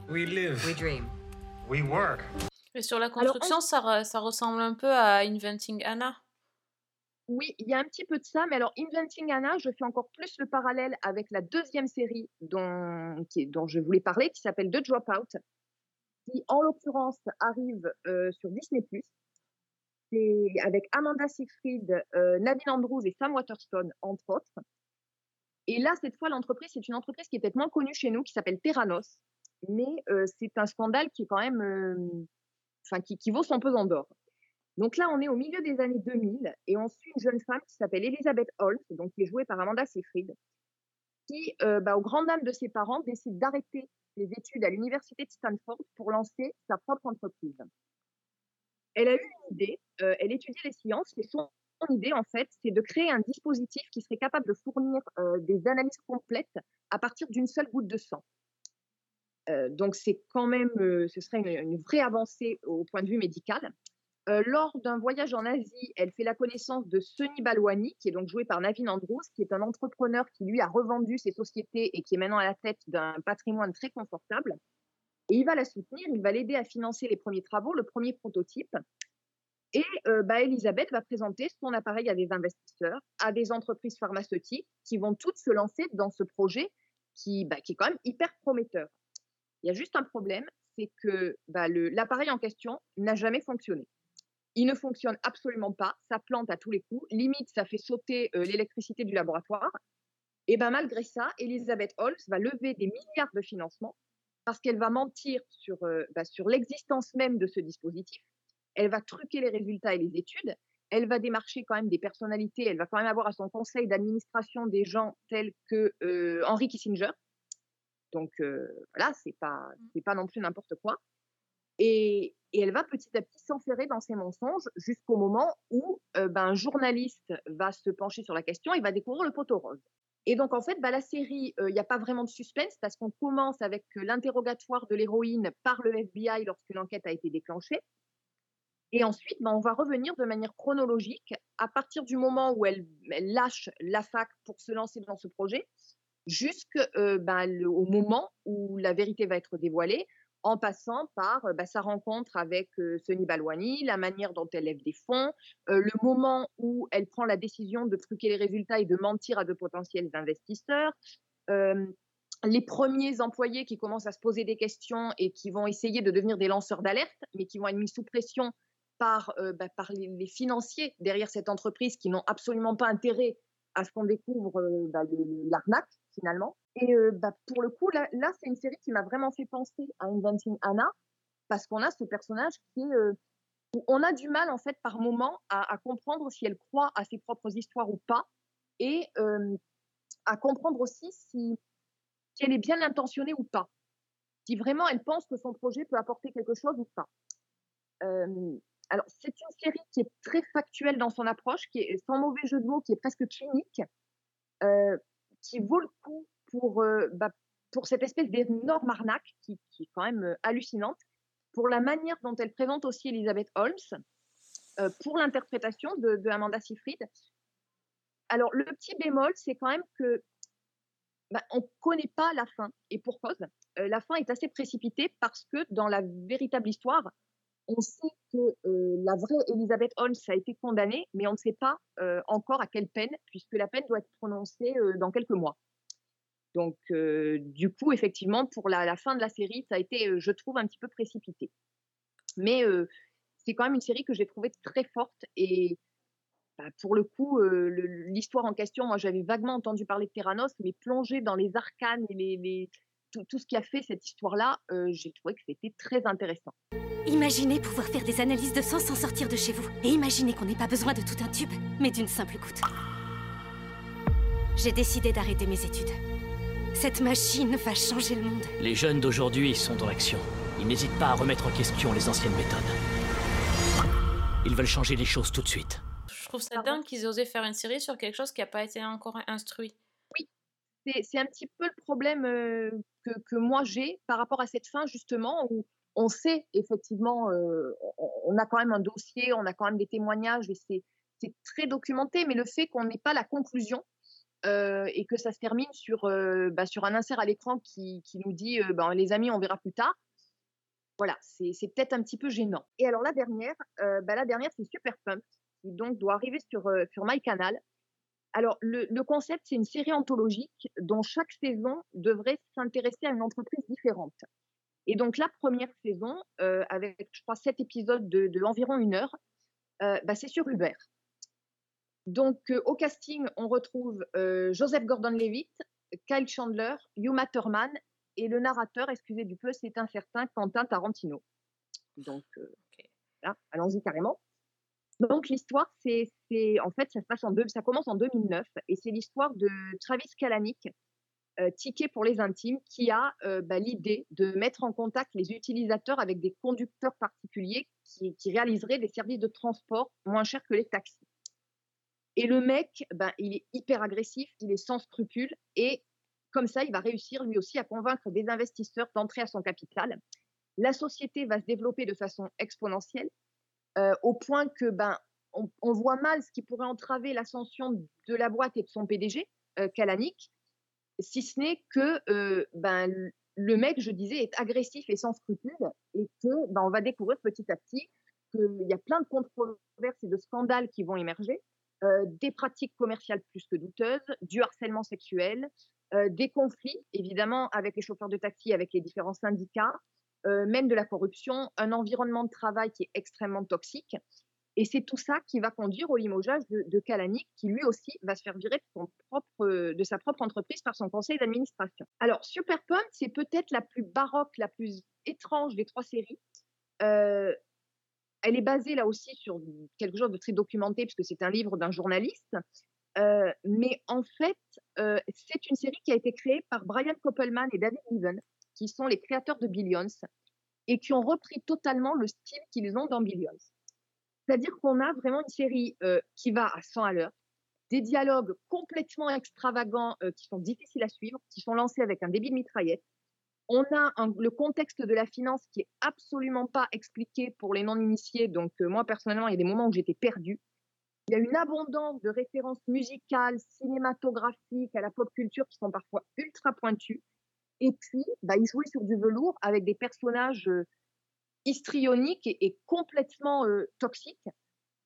we live, We dream. we work. Et sur la construction, ça, re- ça ressemble un peu à Inventing Anna. Oui, il y a un petit peu de ça, mais alors Inventing Anna, je fais encore plus le parallèle avec la deuxième série dont, qui est- dont je voulais parler, qui s'appelle The Dropout, qui en l'occurrence arrive euh, sur Disney+. C'est avec Amanda Seyfried, euh, Nadine Andrews et Sam Waterston, entre autres. Et là, cette fois, l'entreprise, c'est une entreprise qui est peut-être moins connue chez nous, qui s'appelle Terranos, mais euh, c'est un scandale qui est quand même, euh, enfin, qui, qui vaut son pesant d'or. Donc là, on est au milieu des années 2000 et on suit une jeune femme qui s'appelle Elizabeth Holt, donc qui est jouée par Amanda Seyfried, qui, euh, bah, au grand dam de ses parents, décide d'arrêter ses études à l'université de Stanford pour lancer sa propre entreprise. Elle a eu une idée, euh, elle étudie les sciences et son idée, en fait, c'est de créer un dispositif qui serait capable de fournir euh, des analyses complètes à partir d'une seule goutte de sang. Euh, donc c'est quand même, ce serait une, vraie avancée au point de vue médical. Lors d'un voyage en Asie, elle fait la connaissance de Sonny Balwani, qui est donc joué par Navin Andrews, qui est un entrepreneur qui lui a revendu ses sociétés et qui est maintenant à la tête d'un patrimoine très confortable. Et il va la soutenir, il va l'aider à financer les premiers travaux, le premier prototype. Et euh, bah, Elisabeth va présenter son appareil à des investisseurs, à des entreprises pharmaceutiques qui vont toutes se lancer dans ce projet qui, bah, est quand même hyper prometteur. Il y a juste un problème, c'est que bah, l'appareil en question n'a jamais fonctionné. Il ne fonctionne absolument pas, ça plante à tous les coups, limite ça fait sauter euh, l'électricité du laboratoire. Et ben malgré ça, Elisabeth Holmes va lever des milliards de financements parce qu'elle va mentir sur, euh, sur l'existence même de ce dispositif. Elle va truquer les résultats et les études. Elle va démarcher quand même des personnalités. Elle va quand même avoir à son conseil d'administration des gens tels que euh, Henry Kissinger. Donc euh, voilà, c'est pas c'est pas non plus n'importe quoi. Et, et elle va petit à petit s'enferrer dans ses mensonges jusqu'au moment où euh, ben, un journaliste va se pencher sur la question et va découvrir le poteau rose. Et donc, en fait, bah, la série, il n'y a pas vraiment de suspense parce qu'on commence avec l'interrogatoire de l'héroïne par le FBI lorsque l'enquête a été déclenchée. Et ensuite, bah, on va revenir de manière chronologique à partir du moment où elle, lâche la fac pour se lancer dans ce projet jusqu'au moment où la vérité va être dévoilée, en passant par euh, bah, sa rencontre avec euh, Sonny Balwani, la manière dont elle lève des fonds, euh, le moment où elle prend la décision de truquer les résultats et de mentir à de potentiels investisseurs, euh, les premiers employés qui commencent à se poser des questions et qui vont essayer de devenir des lanceurs d'alerte, mais qui vont être mis sous pression par, euh, bah, les, financiers derrière cette entreprise qui n'ont absolument pas intérêt à ce qu'on découvre euh, bah, l'arnaque finalement. Et euh, bah, pour le coup, là, c'est une série qui m'a vraiment fait penser à Inventing Anna parce qu'on a ce personnage qui est euh, on a du mal en fait par moment à, comprendre si elle croit à ses propres histoires ou pas et à comprendre aussi si, elle est bien intentionnée ou pas. Si vraiment elle pense que son projet peut apporter quelque chose ou pas. Alors, c'est une série qui est très factuelle dans son approche, qui est sans mauvais jeu de mots, qui est presque clinique, euh, qui vaut le coup pour, euh, bah, pour cette espèce d'énorme arnaque qui, est quand même euh, hallucinante, pour la manière dont elle présente aussi Elizabeth Holmes, pour l'interprétation de, Amanda Seyfried. Alors, le petit bémol, c'est quand même que bah, on ne connaît pas la fin, et pour cause. La fin est assez précipitée parce que dans la véritable histoire, on sait que euh, la vraie Elizabeth Holmes a été condamnée, mais on ne sait pas euh, encore à quelle peine, puisque la peine doit être prononcée euh, dans quelques mois. Donc, du coup, effectivement, pour la, fin de la série, ça a été, je trouve, un petit peu précipité. Mais c'est quand même une série que j'ai trouvée très forte et bah, pour le coup, l'histoire en question, moi j'avais vaguement entendu parler de Terranos, mais plongé dans les arcanes et les- tout, tout ce qui a fait cette histoire-là, euh, j'ai trouvé que c'était très intéressant. Imaginez pouvoir faire des analyses de sang sans sortir de chez vous. Et imaginez qu'on n'ait pas besoin de tout un tube, mais d'une simple goutte. J'ai décidé d'arrêter mes études. Cette machine va changer le monde. Les jeunes d'aujourd'hui sont dans l'action. Ils n'hésitent pas à remettre en question les anciennes méthodes. Ils veulent changer les choses tout de suite. Je trouve ça dingue qu'ils aient osé faire une série sur quelque chose qui n'a pas été encore instruit. C'est un petit peu le problème que, moi j'ai par rapport à cette fin, justement, où on sait effectivement, on, a quand même un dossier, on a quand même des témoignages et c'est très documenté, mais le fait qu'on n'ait pas la conclusion et que ça se termine sur, bah, un insert à l'écran qui, nous dit ben, les amis, on verra plus tard. Voilà, c'est peut-être un petit peu gênant. Et alors la dernière, bah, la dernière c'est Super Pump, qui donc doit arriver sur, sur MyCanal. Alors le, le concept c'est une série anthologique dont chaque saison devrait s'intéresser à une entreprise différente. Et donc la première saison, euh, avec je crois sept épisodes de, de environ une heure, euh, bah, c'est sur Uber. Donc euh, au casting, on retrouve Joseph Gordon-Levitt, Kyle Chandler, Uma Thurman et le narrateur, excusez du peu, c'est un certain Quentin Tarantino. Donc là, allons-y carrément. Donc l'histoire, c'est, en fait ça se passe en ça commence en 2009 et c'est l'histoire de Travis Kalanick, euh, ticket pour les intimes, qui a euh, bah, l'idée de mettre en contact les utilisateurs avec des conducteurs particuliers qui, réaliseraient des services de transport moins chers que les taxis. Et le mec, ben, il est hyper agressif, il est sans scrupules et comme ça, il va réussir lui aussi à convaincre des investisseurs d'entrer à son capital. La société va se développer de façon exponentielle euh, au point que ben on, voit mal ce qui pourrait entraver l'ascension de la boîte et de son PDG, euh, Kalanick, si ce n'est que euh, ben, le mec, je disais, est agressif et sans scrupules et que ben, on va découvrir petit à petit qu'il y a plein de controverses et de scandales qui vont émerger, euh, des pratiques commerciales plus que douteuses, du harcèlement sexuel, des conflits, évidemment, avec les chauffeurs de taxi, avec les différents syndicats, euh, même de la corruption, un environnement de travail qui est extrêmement toxique. Et c'est tout ça qui va conduire au limogeage de, de Kalanick, qui lui aussi va se faire virer de, son propre, de sa propre entreprise par son conseil d'administration. Alors, Super Pump, c'est peut-être la plus baroque, la plus étrange des trois séries. Euh, elle est basée là aussi sur quelque chose de très documenté, puisque c'est un livre d'un journaliste. Euh, mais en fait, c'est une série qui a été créée par Brian Koppelman et David Niven, qui sont les créateurs de Billions, et qui ont repris totalement le style qu'ils ont dans Billions. C'est-à-dire qu'on a vraiment une série euh, qui va à 100 à l'heure, des dialogues complètement extravagants euh, qui sont difficiles à suivre, qui sont lancés avec un débit de mitraillette. On a le contexte de la finance qui est absolument pas expliqué pour les non-initiés. Donc euh, moi personnellement, il y a des moments où j'étais perdue. Il y a une abondance de références musicales, cinématographiques, à la pop culture qui sont parfois ultra pointues. Et puis, bah, ils jouaient sur du velours avec des personnages euh, histrionique et, complètement euh, toxique.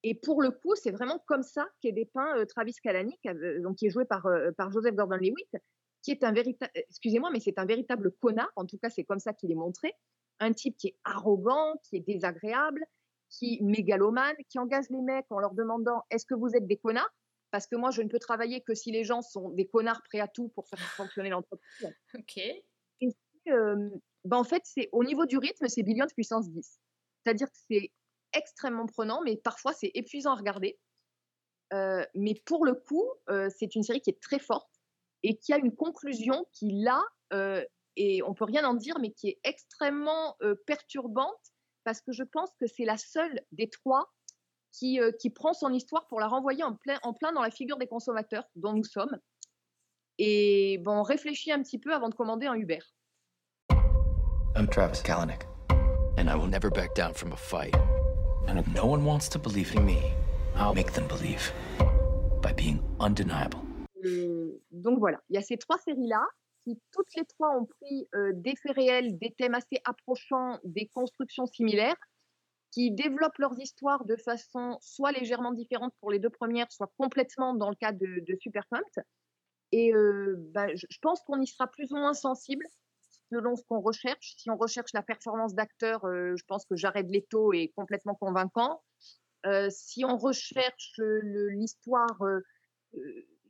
Et pour le coup, c'est vraiment comme ça qu'est dépeint euh, Travis Kalanick, euh, donc qui est joué par, par Joseph Gordon-Levitt, qui est un véritable, excusez-moi, mais c'est un véritable connard. En tout cas, c'est comme ça qu'il est montré. Un type qui est arrogant, qui est désagréable, qui mégalomane, qui engage les mecs en leur demandant est-ce que vous êtes des connards? Parce que moi, je ne peux travailler que si les gens sont des connards prêts à tout pour faire fonctionner l'entreprise. Ok. Et euh, ben en fait, c'est au niveau du rythme, c'est Billions puissance 10. C'est-à-dire que c'est extrêmement prenant, mais parfois c'est épuisant à regarder. Euh, mais pour le coup, euh, c'est une série qui est très forte et qui a une conclusion qui, là, euh, et on peut rien en dire, mais qui est extrêmement euh, perturbante parce que je pense que c'est la seule des trois qui, euh, qui prend son histoire pour la renvoyer en plein, en plein dans la figure des consommateurs dont nous sommes. Et bon, on réfléchit un petit peu avant de commander un Uber. I'm Travis Kalanick, and I will never back down from a fight. And if no one wants to believe in me, I'll make them believe by being undeniable. Euh, donc voilà, il y a ces trois séries-là qui toutes les trois ont pris euh, des faits réels, des thèmes assez approchants, des constructions similaires, qui développent leurs histoires de façon soit légèrement différente pour les deux premières, soit complètement dans le cas de, de Super Pumped. Et euh, bah, je, pense qu'on y sera plus ou moins sensible selon ce qu'on recherche. Si on recherche la performance d'acteur, euh, je pense que Jared Leto est complètement convaincant. Euh, si on recherche l'histoire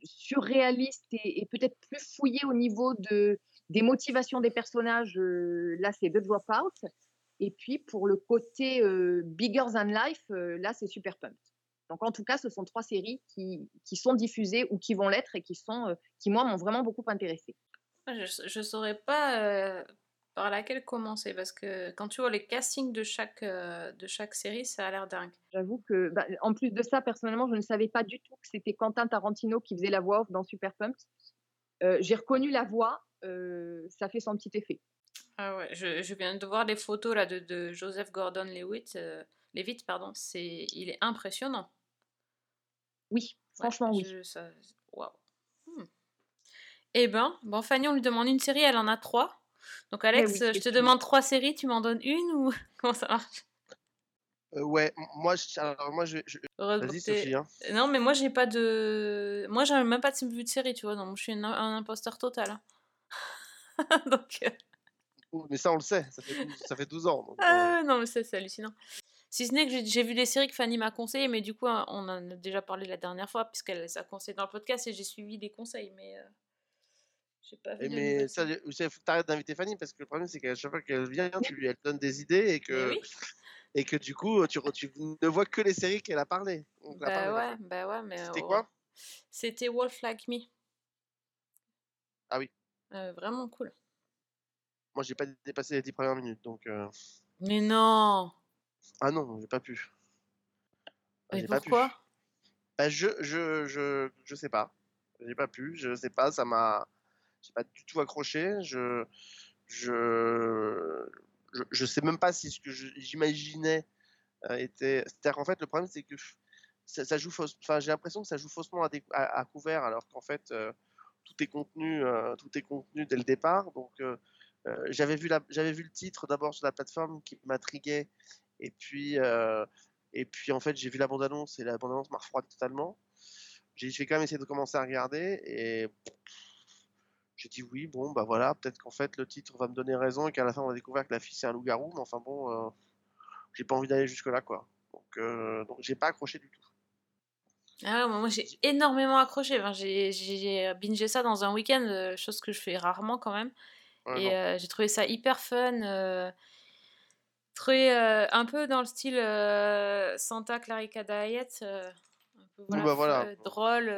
surréaliste et, peut-être plus fouillée au niveau de, des motivations des personnages, là c'est The Dropout. Et puis pour le côté euh, bigger than life, euh, là c'est Super Pumped. Donc en tout cas, ce sont trois séries qui, qui sont diffusées ou qui vont l'être et qui sont, euh, qui moi m'ont vraiment beaucoup intéressée. Je, je saurais pas par laquelle commencer parce que quand tu vois les castings de chaque, de chaque série, ça a l'air dingue. J'avoue que, bah, en plus de ça, personnellement, je ne savais pas du tout que c'était Quentin Tarantino qui faisait la voix off dans Super Pumped. J'ai reconnu la voix, ça fait son petit effet. Ah ouais, je, je viens de voir les photos là de, de Joseph Gordon-Levitt, euh, Levitt, pardon, c'est, il est impressionnant. Oui, franchement, oui. Je- ça- Waouh. Hmm. Eh ben, bon, Fanny, on lui demande une série, elle en a trois. Donc, Alex, oui, euh, je te demande trois séries, tu m'en donnes une ou comment ça marche? Euh, ouais, moi, je, alors, moi, je, je- Heureusement vas-y Sophie. Hein. Non, mais moi, j'ai pas de. Moi, j'ai même pas de vue de série, tu vois, donc je suis une- un imposteur total. hein. donc. euh, Mais ça, on le sait, ça fait 12, ça fait 12 ans. donc, euh, non, mais c'est c'est hallucinant. Si ce n'est que j'ai- vu des séries que Fanny m'a conseillées, mais du coup, hein, on en a déjà parlé la dernière fois, puisqu'elle les a conseillées dans le podcast et j'ai suivi des conseils, mais euh, j'ai pas vu mais ça, t'arrêtes d'inviter Fanny parce que le problème c'est qu'à chaque fois qu'elle vient, tu lui elle donne des idées et que oui. et que du coup tu, ne vois que les séries qu'elle a parlé. Donc, elle a parlé, Bah ouais, bah ouais, mais. C'était oh, quoi? C'était Wolf Like Me. Ah oui, Euh, vraiment cool. Moi j'ai pas dépassé les 10 premières minutes donc euh, Mais non ah non j'ai pas pu. Mais J'ai pas pu. pourquoi? Bah, je, je, je, je sais pas. J'ai pas pu, je sais pas, ça m'a. J'ai pas du tout accroché. Je. Je. Je, je sais même pas si ce que j'imaginais euh, était. C'est-à-dire qu'en fait, le problème, c'est que ça, ça joue fausse. Enfin, j'ai l'impression que ça joue faussement à, dé- à- à couvert, alors qu'en fait, euh, tout est contenu, euh, tout est contenu dès le départ. Donc, euh, j'avais vu, la- vu le titre d'abord sur la plateforme qui m'intriguait, et puis, euh, et puis en fait j'ai vu la bande-annonce et la bande-annonce m'a refroidi totalement. J'ai j'ai quand même essayé de commencer à regarder et j'ai dit oui, bon bah voilà, peut-être qu'en fait le titre va me donner raison et qu'à la fin on va découvrir que la fille c'est un loup-garou, mais enfin bon, euh, j'ai pas envie d'aller jusque-là quoi. Donc, euh, donc j'ai pas accroché du tout. Ah moi j'ai énormément accroché. Enfin, j'ai bingé ça dans un week-end, euh, chose que je fais rarement quand même. Ouais, Et euh, j'ai trouvé ça hyper fun. euh, très, euh, un peu dans le style Santa Clarita Diet. un peu, voilà, bah voilà. drôle.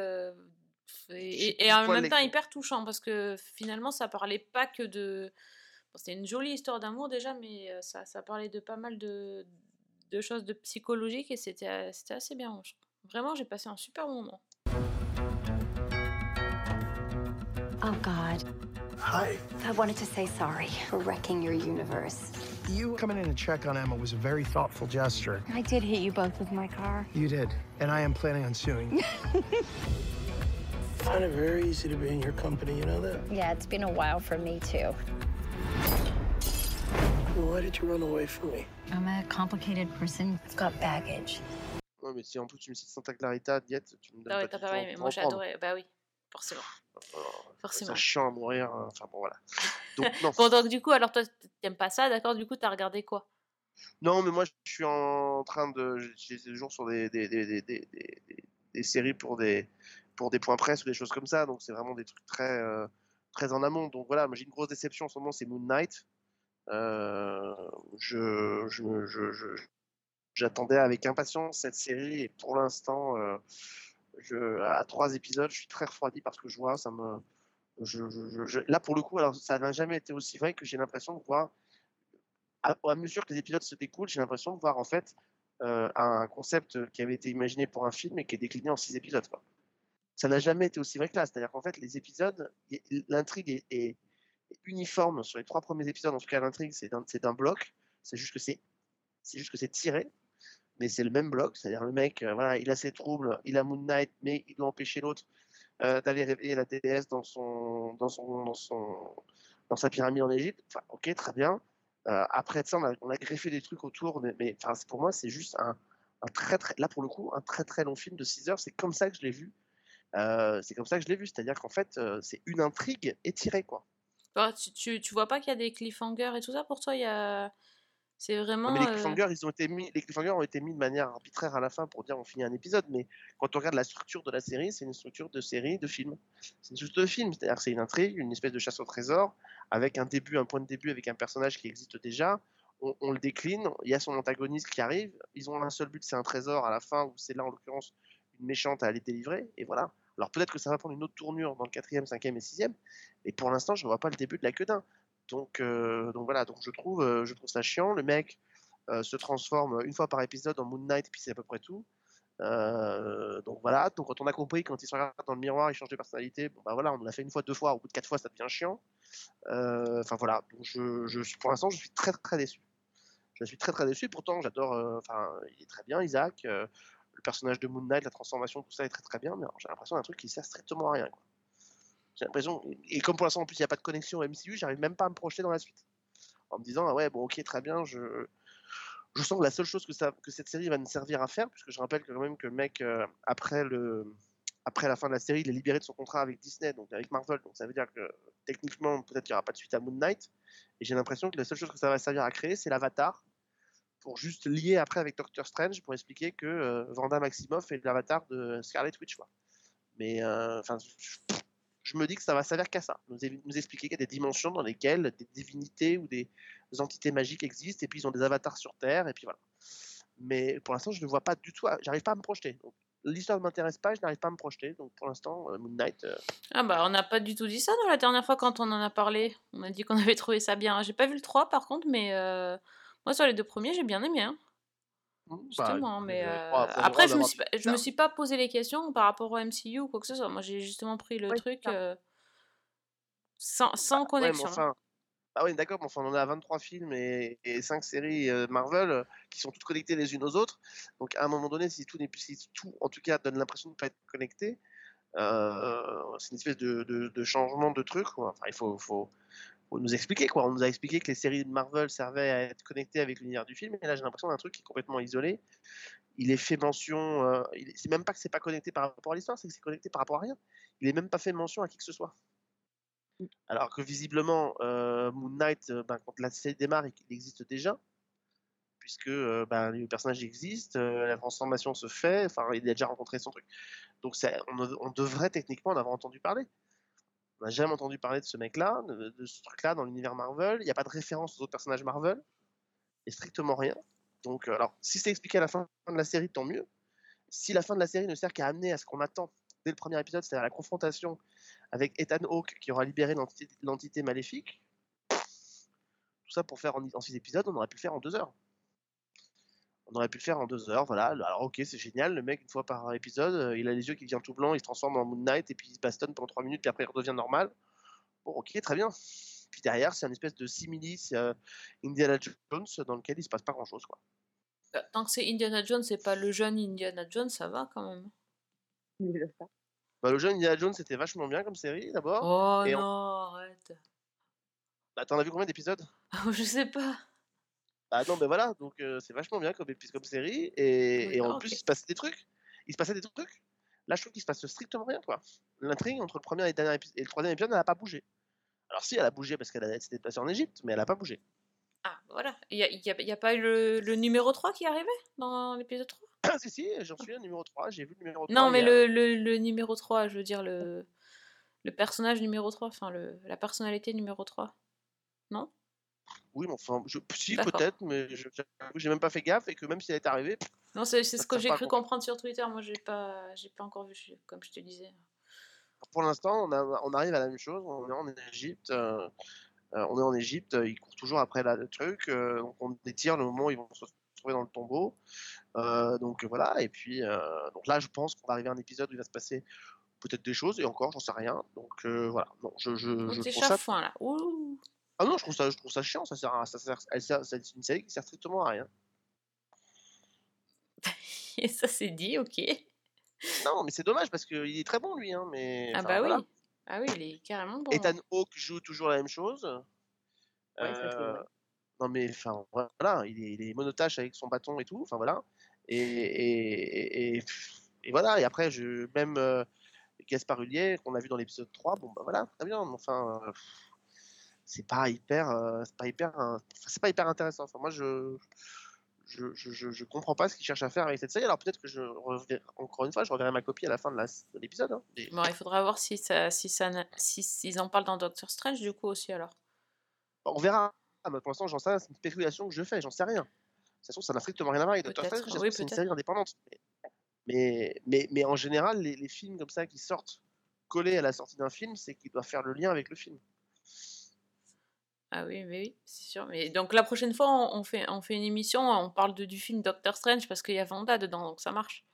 et, en même temps hyper touchant parce que finalement ça parlait pas que de. bon, C'était une jolie histoire d'amour déjà, mais ça, ça parlait de pas mal de, de choses de psychologiques et c'était c'était assez bien. je. Vraiment, j'ai passé un super moment. God. Hi. I wanted to say sorry for wrecking your universe. You coming in to check on Emma was a very thoughtful gesture. I did hit you both with my car. You did, and I am planning on suing. you. Find it very easy to be in your company, you know that? Yeah, it's been a while for me, too. Why did you run away from me? I'm a complicated person. I've got baggage. Ouais, mais si en plus tu me cites Santa Clarita, Diet, tu me donnes Ah ouais, pas t'as du pas temps mais moi j'ai adoré. Bah oui, forcément. Forcément. C'est chiant à mourir, hein, enfin bon voilà. Donc non, Bon, donc du coup, alors toi, t'aimes pas ça, d'accord Du coup, t'as regardé quoi? Non mais moi je suis en train de, j'ai toujours sur des, des, des, des, séries pour des, pour des points presse ou des choses comme ça, donc c'est vraiment des trucs très, euh, très en amont. Donc voilà, moi j'ai une grosse déception en ce moment, c'est Moon Knight. Euh, je, je, je, je- j'attendais avec impatience cette série et pour l'instant, euh, à trois épisodes, je suis très refroidi parce que je vois, ça me, là pour le coup, alors ça n'a jamais été aussi vrai que j'ai l'impression de voir, à, mesure que les épisodes se découlent, j'ai l'impression de voir en fait euh, un concept qui avait été imaginé pour un film et qui est décliné en six épisodes. Ça n'a jamais été aussi vrai que là, c'est-à-dire qu'en fait les épisodes, l'intrigue est, uniforme sur les trois premiers épisodes. En tout cas, l'intrigue c'est d'un, bloc, c'est juste que c'est tiré mais c'est le même bloc, c'est-à-dire le mec, euh, voilà, il a ses troubles, il a Moon Knight, mais il doit empêcher l'autre euh, d'aller réveiller la déesse dans son, dans son, dans son, dans sa pyramide en Égypte. Ok, très bien. Euh, après ça, on a, greffé des trucs autour, mais, pour moi, c'est juste un, très, très, là pour le coup, un très très long film de 6 heures. C'est comme ça que je l'ai vu. C'est comme ça que je l'ai vu, c'est-à-dire qu'en fait, c'est une intrigue étirée, quoi. Toi, tu, tu, tu vois pas qu'il y a des cliffhangers et tout ça Pour toi, il y a. C'est vraiment. Non, mais les euh, cliffhangers, ils ont été mis, les cliffhangers ont été mis de manière arbitraire à la fin pour dire on finit un épisode. Mais quand on regarde la structure de la série, c'est une structure de série, de film. C'est une structure de film, c'est-à-dire c'est une intrigue, une espèce de chasse au trésor, avec un début, un point de début, avec un personnage qui existe déjà. On, on le décline, il y a son antagoniste qui arrive. Ils ont un seul but, c'est un trésor à la fin, où c'est là en l'occurrence une méchante à aller délivrer. Et voilà. Alors peut-être que ça va prendre une autre tournure dans le quatrième, cinquième et sixième, mais pour l'instant, je ne vois pas le début de la queue d'un. Donc, euh, donc voilà, donc je trouve, euh, je trouve ça chiant. Le mec euh, se transforme une fois par épisode en Moon Knight, et puis c'est à peu près tout. Donc voilà, donc quand on a compris, quand il se regarde dans le miroir, il change de personnalité, bon bah voilà, on l'a fait une fois, deux fois, au bout de quatre fois, ça devient chiant. Enfin voilà, donc je, pour l'instant, je suis très très déçu. Je suis très très déçu, pourtant j'adore, il est très bien, Isaac, le personnage de Moon Knight, la transformation, tout ça est très très bien, mais j'ai l'impression d'un truc qui sert strictement à rien. J'ai l'impression, et comme pour l'instant en plus il n'y a pas de connexion au MCU, j'arrive même pas à me projeter dans la suite. En me disant, ah ouais, bon ok, très bien, je, je sens que la seule chose que, ça, que cette série va me servir à faire, puisque je rappelle quand même que le mec, euh, après, le, après la fin de la série, il est libéré de son contrat avec Disney, donc avec Marvel, donc ça veut dire que techniquement, peut-être qu'il n'y aura pas de suite à Moon Knight, et j'ai l'impression que la seule chose que ça va servir à créer, c'est l'avatar, pour juste lier après avec Doctor Strange, pour expliquer que euh, Vanda Maximoff est l'avatar de Scarlet Witch. Quoi. Mais euh, enfin, je me dis que ça va servir qu'à ça, nous, expliquer qu'il y a des dimensions dans lesquelles des divinités ou des entités magiques existent, et puis ils ont des avatars sur Terre, et puis voilà. Mais pour l'instant, je ne vois pas du tout, à- j'arrive pas à me projeter. L'histoire ne m'intéresse pas, je n'arrive pas à me projeter, donc pour l'instant, euh, Moon Knight, euh, Ah bah, on n'a pas du tout dit ça dans la dernière fois quand on en a parlé. On a dit qu'on avait trouvé ça bien. J'ai pas vu le 3 par contre, mais euh, moi sur les deux premiers, j'ai bien aimé. Hein. Justement, mais euh, après, je me, suis, pas- je me suis pas posé les questions par rapport au MCU ou quoi que ce soit. Moi, j'ai justement pris le Oui, truc euh, sans, sans mais connexion. enfin, ah oui, d'accord, mais enfin, on en a 23 films et, et 5 séries euh, Marvel qui sont toutes connectées les unes aux autres. Donc, à un moment donné, si tout, n'est plus- si tout en tout cas, donne l'impression de ne pas être connecté, euh, c'est une espèce de, de- de changement de truc. quoi. Enfin, il faut, nous expliquer quoi. On nous a expliqué que les séries de Marvel servaient à être connectées avec l'univers du film, et là j'ai l'impression d'un truc qui est complètement isolé. Il est fait mention, euh, c'est même pas que c'est pas connecté par rapport à l'histoire, c'est que c'est connecté par rapport à rien. Il est même pas fait mention à qui que ce soit. Alors que visiblement, euh, Moon Knight, euh, ben, quand la série démarre, il existe déjà, puisque euh, ben, le personnage existe, euh, la transformation se fait, enfin il a déjà rencontré son truc. Donc ça- on, on devrait techniquement en avoir entendu parler. On n'a jamais entendu parler de ce mec-là, de, ce truc-là dans l'univers Marvel. Il n'y a pas de référence aux autres personnages Marvel. Et strictement rien. Donc, euh, alors, si c'est expliqué à la fin de la série, tant mieux. Si la fin de la série ne sert qu'à amener à ce qu'on attend dès le premier épisode, c'est-à-dire la confrontation avec Ethan Hawke qui aura libéré l'entité- l'entité maléfique, tout ça pour faire en, en six épisodes, on aurait pu le faire en deux heures. On aurait pu le faire en deux heures, voilà. Alors, ok, c'est génial. Le mec, une fois par épisode, euh, il a les yeux qui deviennent tout blancs, il se transforme en Moon Knight et puis il se bastonne pendant trois minutes, puis après il redevient normal. Bon, ok, très bien. Puis derrière, c'est une espèce de similis euh, Indiana Jones dans lequel il se passe pas grand chose, quoi. Bah, Tant que c'est Indiana Jones, c'est pas le jeune Indiana Jones, ça va quand même. Bah, le jeune Indiana Jones, c'était vachement bien comme série d'abord. Oh Et non, arrête. Bah, T'en as vu combien d'épisodes? Je sais pas. Bah non, mais voilà, donc euh, c'est vachement bien comme, épi- comme série. Et, et en plus, il se passait des trucs. Il se passait des trucs. Là, je trouve qu'il se passe strictement rien, quoi. L'intrigue entre le premier et le, dernier et le troisième épisode, elle n'a pas bougé. Alors si, elle a bougé parce qu'elle a- s'était passée en Égypte, mais elle n'a pas bougé. Ah, voilà. Il y a, pas eu le, le numéro 3 qui est arrivé dans l'épisode 3 si, si, j'en suis au numéro 3, j'ai vu le numéro 3. Non, mais a- le, le, numéro 3, je veux dire le, le personnage numéro 3, enfin le, la personnalité numéro 3. Non? Oui, mais enfin, je... si, peut-être, mais je- j'ai même pas fait gaffe et que même si elle est arrivée, Non, c'est ce que j'ai cru comprendre sur Twitter. Moi, j'ai pas, j'ai pas encore vu, comme je te disais. pour l'instant, on, arrive à la même chose. On est en Égypte. euh, euh, on est en Égypte. euh, Ils courent toujours après la- le truc. euh, donc on étire le moment où ils vont se retrouver dans le tombeau. Euh, donc voilà. Et puis, donc là, je pense qu'on va arriver à un épisode où il va se passer peut-être des choses. Et encore, j'en sais rien. Donc voilà. Non, je, je, je ça. là. Ouh. Ah non, je trouve ça, je trouve ça chiant. Ça sert à, ça sert, sert- c'est une série qui sert strictement à rien. Et ça, c'est dit, ok. Non, mais c'est dommage parce qu'il est très bon lui. Hein, mais Ah bah voilà. oui. Ah oui, il est carrément bon. Ethan Hawke joue toujours la même chose. Ouais, ça, Euh, non mais enfin voilà, il est, il est monotache avec son bâton et tout. Enfin voilà. Et, et, et, et voilà. Et après, je même euh, Gaspard Ullier qu'on a vu dans l'épisode 3. Bon bah voilà, très bien. Enfin, euh, c'est pas hyper, euh, c'est pas hyper, c'est pas hyper intéressant. Enfin moi je je, je, je, comprends pas ce qu'ils cherchent à faire avec cette série. Alors peut-être que je reverrai- encore une fois, je reverrai ma copie à la fin de de l'épisode. hein. Mais- Bon, il faudra voir si ça, si ça, si s'ils en parlent dans Doctor Strange du coup aussi alors. On verra. Ah, mais pour l'instant, j'en sais rien, c'est une spéculation que je fais, j'en sais rien. Ça se trouve, ça n'a strictement rien à voir avec Doctor Strange, oui, c'est une série indépendante. Mais, mais, mais en général, les, les films comme ça qui sortent collés à la sortie d'un film, c'est qu'ils doivent faire le lien avec le film. Ah oui, mais oui, c'est sûr. Mais donc la prochaine fois, on, on fait, on fait une émission, on parle de, du film Doctor Strange parce qu'il y a Vanda dedans, donc ça marche.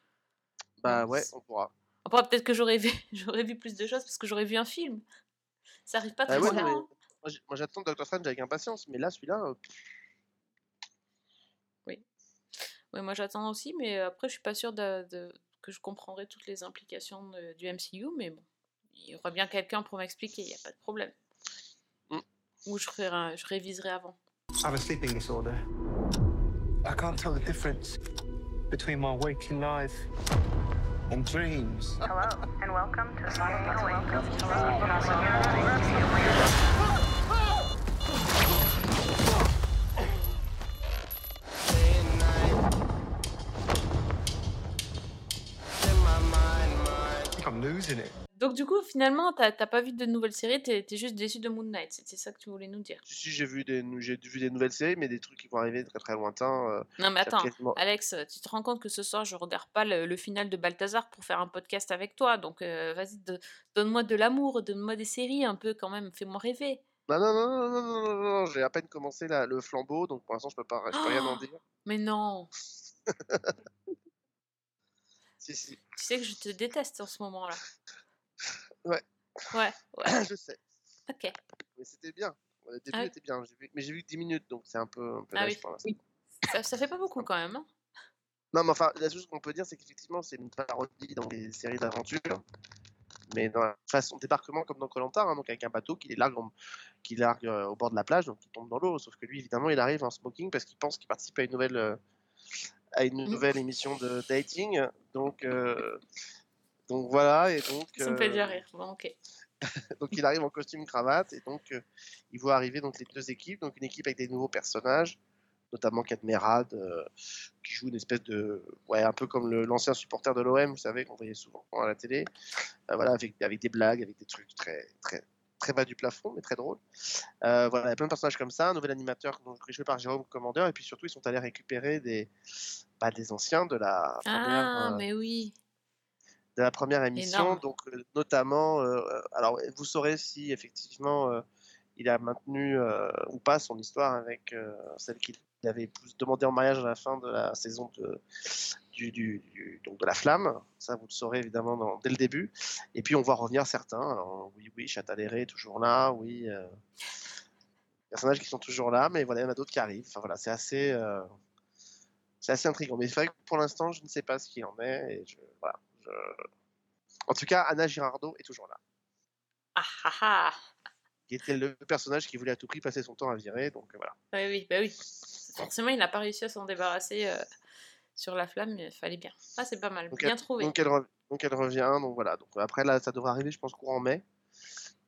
Bah ouais, on pourra. Après, peut-être que j'aurais vu, j'aurais vu plus de choses parce que j'aurais vu un film. Ça arrive pas Ah très ouais, souvent. non, mais hein. moi, j'attends Doctor Strange avec impatience, mais là, celui-là, euh, Oui. Oui, moi j'attends aussi, mais après, je suis pas sûre de, de- que je comprendrai toutes les implications de- du MCU, mais bon, il y aura bien quelqu'un pour m'expliquer, il n'y a pas de problème. Ou je, ferai un- je réviserai avant. I have a sleeping disorder. I can't tell the difference between my waking life and dreams. Hello, and welcome to Sonic Welcome I think I'm losing it. Donc du coup, finalement, t'as pas vu de nouvelles séries, t'es t'es juste déçu de Moon Knight, c'était ça que tu voulais nous dire. si, j'ai vu, des, vu des nouvelles séries, mais des trucs qui vont arriver très très lointains. euh, Non mais attends, quasiment- Alex, tu te rends compte que ce soir je regarde pas le, le final de Balthazar pour faire un podcast avec toi, donc euh, vas-y, donne-moi de l'amour, donne-moi des séries un peu quand même, fais-moi rêver. Non, non, non, non, non, non, non, non, j'ai à peine commencé la- le flambeau, donc pour l'instant, je peux, pas, je peux rien en Oh dire. Mais non, Si, si. tu sais que je te déteste en ce moment-là. Ouais. Ouais, ouais, je sais. ok. Mais c'était bien. Le début Ah oui. était bien. Vu- Mais j'ai vu que 10 minutes, donc c'est un peu, un peu Ah oui. pour. Ça, ça fait pas beaucoup quand même. hein. Non, mais enfin, la chose qu'on peut dire, c'est qu'effectivement, c'est une parodie dans les séries d'aventure. mais dans la façon de débarquement comme dans Colanta, hein, donc avec un bateau qui les largue, en- qui largue euh, au bord de la plage, donc il tombe dans l'eau. Sauf que lui, évidemment, il arrive en smoking parce qu'il pense qu'il participe à une nouvelle, euh, à une nouvelle émission de dating. Donc, euh, donc voilà, et donc. Ça me fait euh, bien rire. Bon, ok. donc il arrive en costume cravate et donc euh, il voit arriver donc les deux équipes, donc une équipe avec des nouveaux personnages, notamment Cadmerad euh, qui joue une espèce de ouais un peu comme l'ancien supporter de l'OM, vous savez qu'on voyait souvent à la télé, Euh, voilà avec, avec des blagues, avec des trucs très très très bas du plafond mais très drôles. Euh, voilà, il y a plein de personnages comme ça, un nouvel animateur donc joué par Jérôme Commandeur et puis surtout ils sont allés récupérer des bah, des anciens de la Ah, mais oui. De la première émission, Énorme. donc euh, notamment, euh, euh, alors vous saurez si effectivement il a maintenu ou pas son histoire avec celle qu'il avait demandé en mariage à la fin de la saison de, du, du- du- donc de la flamme, ça vous le saurez évidemment dans- dès le début, et puis on voit revenir certains, alors, oui oui Châtaléré toujours là, oui, euh, personnages qui sont toujours là, mais voilà il y en a d'autres qui arrivent, enfin voilà c'est assez euh, c'est assez intriguant. Mais c'est vrai que pour l'instant, je ne sais pas ce qu'il en est. Et je, voilà, En tout cas, Anna Girardot est toujours là. Ah ah ah. Qui était le personnage qui voulait à tout prix passer son temps à virer. Donc euh, voilà. Oui, oui, bah oui. Forcément, il n'a pas réussi à s'en débarrasser euh, sur la flamme, mais il fallait bien. Ah, c'est pas mal. Donc, bien elle, trouvé. donc, elle, rev- donc elle revient. Donc voilà. Donc après, là, ça devrait arriver, je pense, courant mai.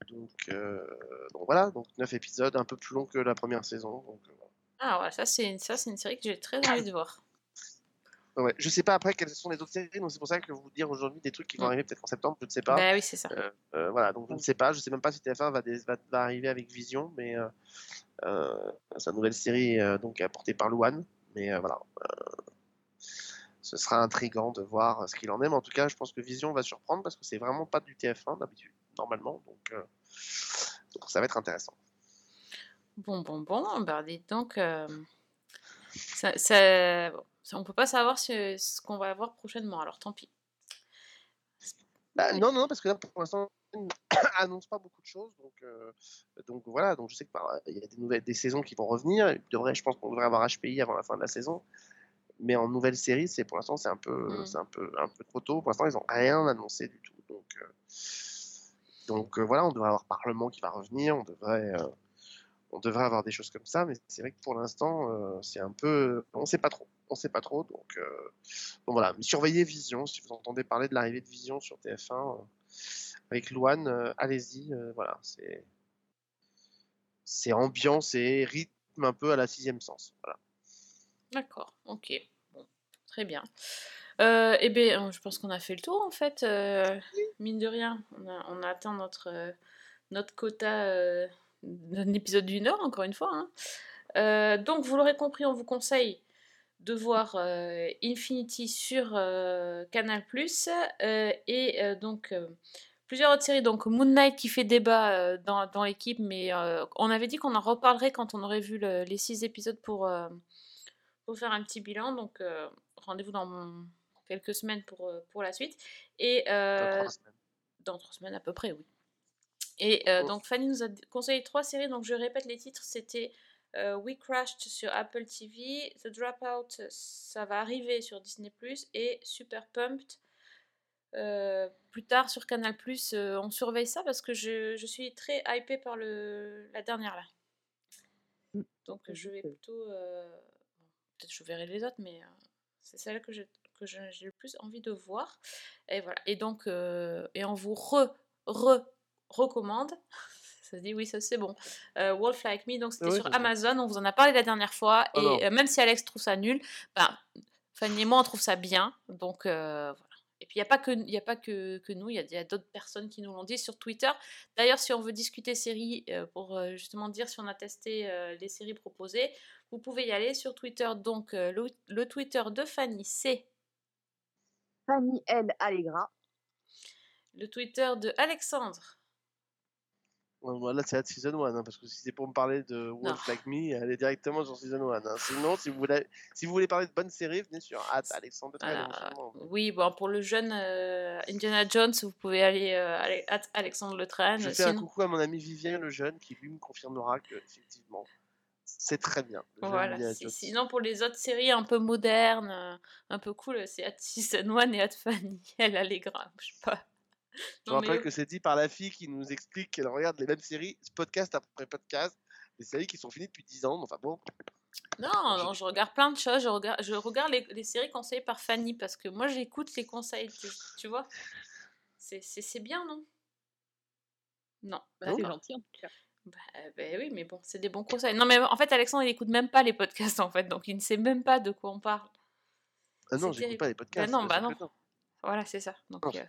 Donc, euh, donc voilà. Donc 9 épisodes, un peu plus long que la première saison. Donc, euh, Ah, ouais, ça, c'est une, ça, c'est une série que j'ai très envie de voir. Ouais. Je sais pas après quelles sont les autres séries. Donc c'est pour ça que vous dire aujourd'hui des trucs qui vont Mm. arriver peut-être en septembre. Je ne sais pas. Bah oui, c'est ça. Euh, euh, voilà, donc je ne sais pas, je sais même pas si TF1 va, dé- va, va arriver avec Vision, mais euh, sa nouvelle série donc apportée par Luan, mais voilà, ce sera intriguant de voir ce qu'il en est, mais en tout cas, je pense que Vision va surprendre parce que c'est vraiment pas du TF1 d'habitude, normalement, donc, donc ça va être intéressant. Bon, bon, bon. Bah, dites donc. ça, ça- on peut pas savoir ce, ce qu'on va avoir prochainement, alors tant pis. Bah, non, non, parce que là, pour l'instant, on annonce pas beaucoup de choses, donc, euh, donc voilà, donc je sais que bah, y a des nouvelles, des saisons qui vont revenir. Il devrait, je pense qu'on devrait avoir HPI avant la fin de la saison, mais en nouvelle série, c'est pour l'instant c'est un peu, Mm. c'est un peu, un peu trop tôt. Pour l'instant, ils ont rien annoncé du tout, donc, euh, donc euh, voilà, on devrait avoir Parlement qui va revenir, on devrait, euh, on devrait avoir des choses comme ça, mais c'est vrai que pour l'instant, euh, c'est un peu, on sait pas trop, on sait pas trop, donc, euh, voilà. Surveillez Vision, si vous entendez parler de l'arrivée de Vision sur TF1 euh, avec Luan, euh, allez-y, voilà, c'est, c'est ambiance et rythme un peu à la sixième sens, voilà. D'accord, ok. Bon, très bien. Eh bien, je pense qu'on a fait le tour en fait. mine de rien, on a, atteint notre, notre quota d'un épisode d'une heure, encore une fois. hein. Donc, vous l'aurez compris, on vous conseille de voir euh, Infinity sur euh, Canal euh, et donc plusieurs autres séries. Donc, Moon Knight qui fait débat dans, dans l'équipe, mais on avait dit qu'on en reparlerait quand on aurait vu le- les six épisodes pour. pour faire un petit bilan. Donc, rendez-vous dans quelques semaines pour, pour la suite. Et euh, trois semaines. dans trois semaines à peu près, oui. Et euh, Oh. donc, Fanny nous a conseillé trois séries. Donc, je répète les titres c'était euh, We Crashed sur Apple TV, The Dropout, ça va arriver sur Disney et Super Pumped. euh, plus tard sur Canal euh, on surveille ça parce que je, je suis très hypée par le, la dernière là. Donc je vais plutôt. Peut-être je verrai les autres, mais c'est celle que j'ai que le plus envie de voir. Et voilà. Et donc, et on vous re, re, recommande. Ça se dit oui, ça c'est bon. Euh, Wolf Like Me, donc c'était Oui, sur. Amazon. On vous en a parlé la dernière fois. Oh et euh, même si Alex trouve ça nul, ben, Fanny et moi on trouve ça bien. Donc euh, voilà. Et puis il n'y a pas que, y a pas que, que nous, il y a, d'autres personnes qui nous l'ont dit sur Twitter. D'ailleurs, si on veut discuter séries euh, pour euh, justement dire si on a testé euh, les séries proposées, vous pouvez y aller sur Twitter. Donc euh, le, le Twitter de Fanny, c'est Fanny L. Allegra. le Twitter de Alexandre. Voilà, c'est la season 1, hein, parce que si c'est pour me parler de Wolf Like Me, allez directement sur season 1. hein. Sinon, si vous, voulez, si vous voulez parler de bonnes séries, venez sur at Alexandre Voilà. sûrement. Oui, bon, pour le jeune euh, Indiana Jones, vous pouvez aller euh, aller at Alexandre Le Train. Je fais un coucou à mon ami Vivien le jeune qui lui me confirmera que effectivement c'est très bien. Le Voilà, sinon pour les autres séries un peu modernes, euh, un peu cool, c'est At Season 1 et At Fanny. Elle a les gras, je sais pas. Je Non, rappelle que c'est dit par la fille qui nous explique qu'elle regarde les mêmes séries, podcast après podcast, des séries qui sont finies depuis 10 ans. Enfin bon, Non, non, je regarde plein de choses. Je regarde, je regarde les, les séries conseillées par Fanny parce que moi j'écoute les conseils, tu, tu vois. C'est bien, non? Non. Bah, c'est gentil en tout cas. Bah, bah oui, mais bon, c'est des bons conseils. Non, mais en fait, Alexandre, il écoute même pas les podcasts, en fait, donc il ne sait même pas de quoi on parle. ah non, j'écoute pas les podcasts. Bah non, bah non. Voilà, c'est ça. Donc, Non. euh,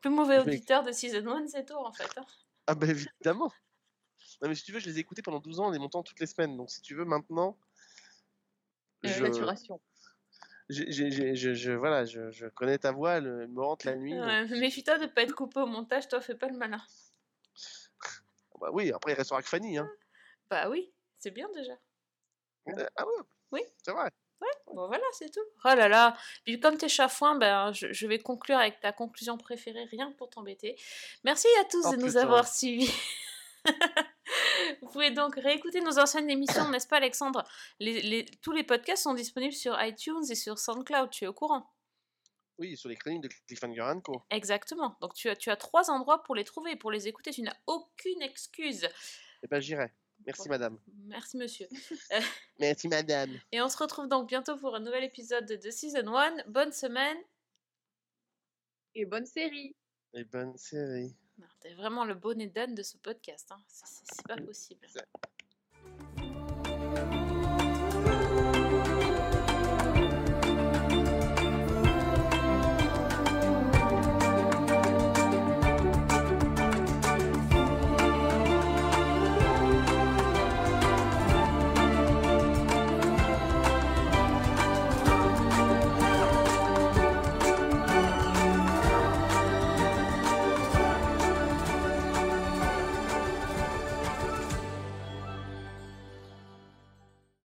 plus mauvais auditeur de Season 1, c'est tout, en fait. hein. Ah bah évidemment. Non mais si tu veux, je les ai écoutés pendant 12 ans, les montants toutes les semaines. Donc si tu veux maintenant, je, Maturation. je, je- voilà, je, je connais ta voix, elle me hante la nuit. donc- Ouais, Méfie-toi de pas être coupé au montage, toi, fais pas le malin. Bah oui, après il restera avec Fanny. Hein. Bah oui, c'est bien déjà. Euh, Ah ouais, Oui. c'est vrai. Bon voilà, c'est tout. Oh là là. Puis comme t'es chafouin, ben, je, je vais conclure avec ta conclusion préférée, rien que pour t'embêter. Merci à tous Oh, de nous avoir suivis. Vous pouvez donc réécouter nos anciennes émissions, n'est-ce pas Alexandre? Les, les- Tous les podcasts sont disponibles sur iTunes et sur SoundCloud, tu es au courant Oui, sur les chroniques de Cliffhanger Co. Exactement. Donc tu as, tu as trois endroits pour les trouver, pour les écouter. Tu n'as aucune excuse. Eh ben j'irai. Merci madame. Merci monsieur. Euh, Merci madame. et on se retrouve donc bientôt pour un nouvel épisode de Season 1. Bonne semaine. Et bonne série. Et bonne série. T'es vraiment le bonnet d'âne de ce podcast. Hein. C'est- pas possible.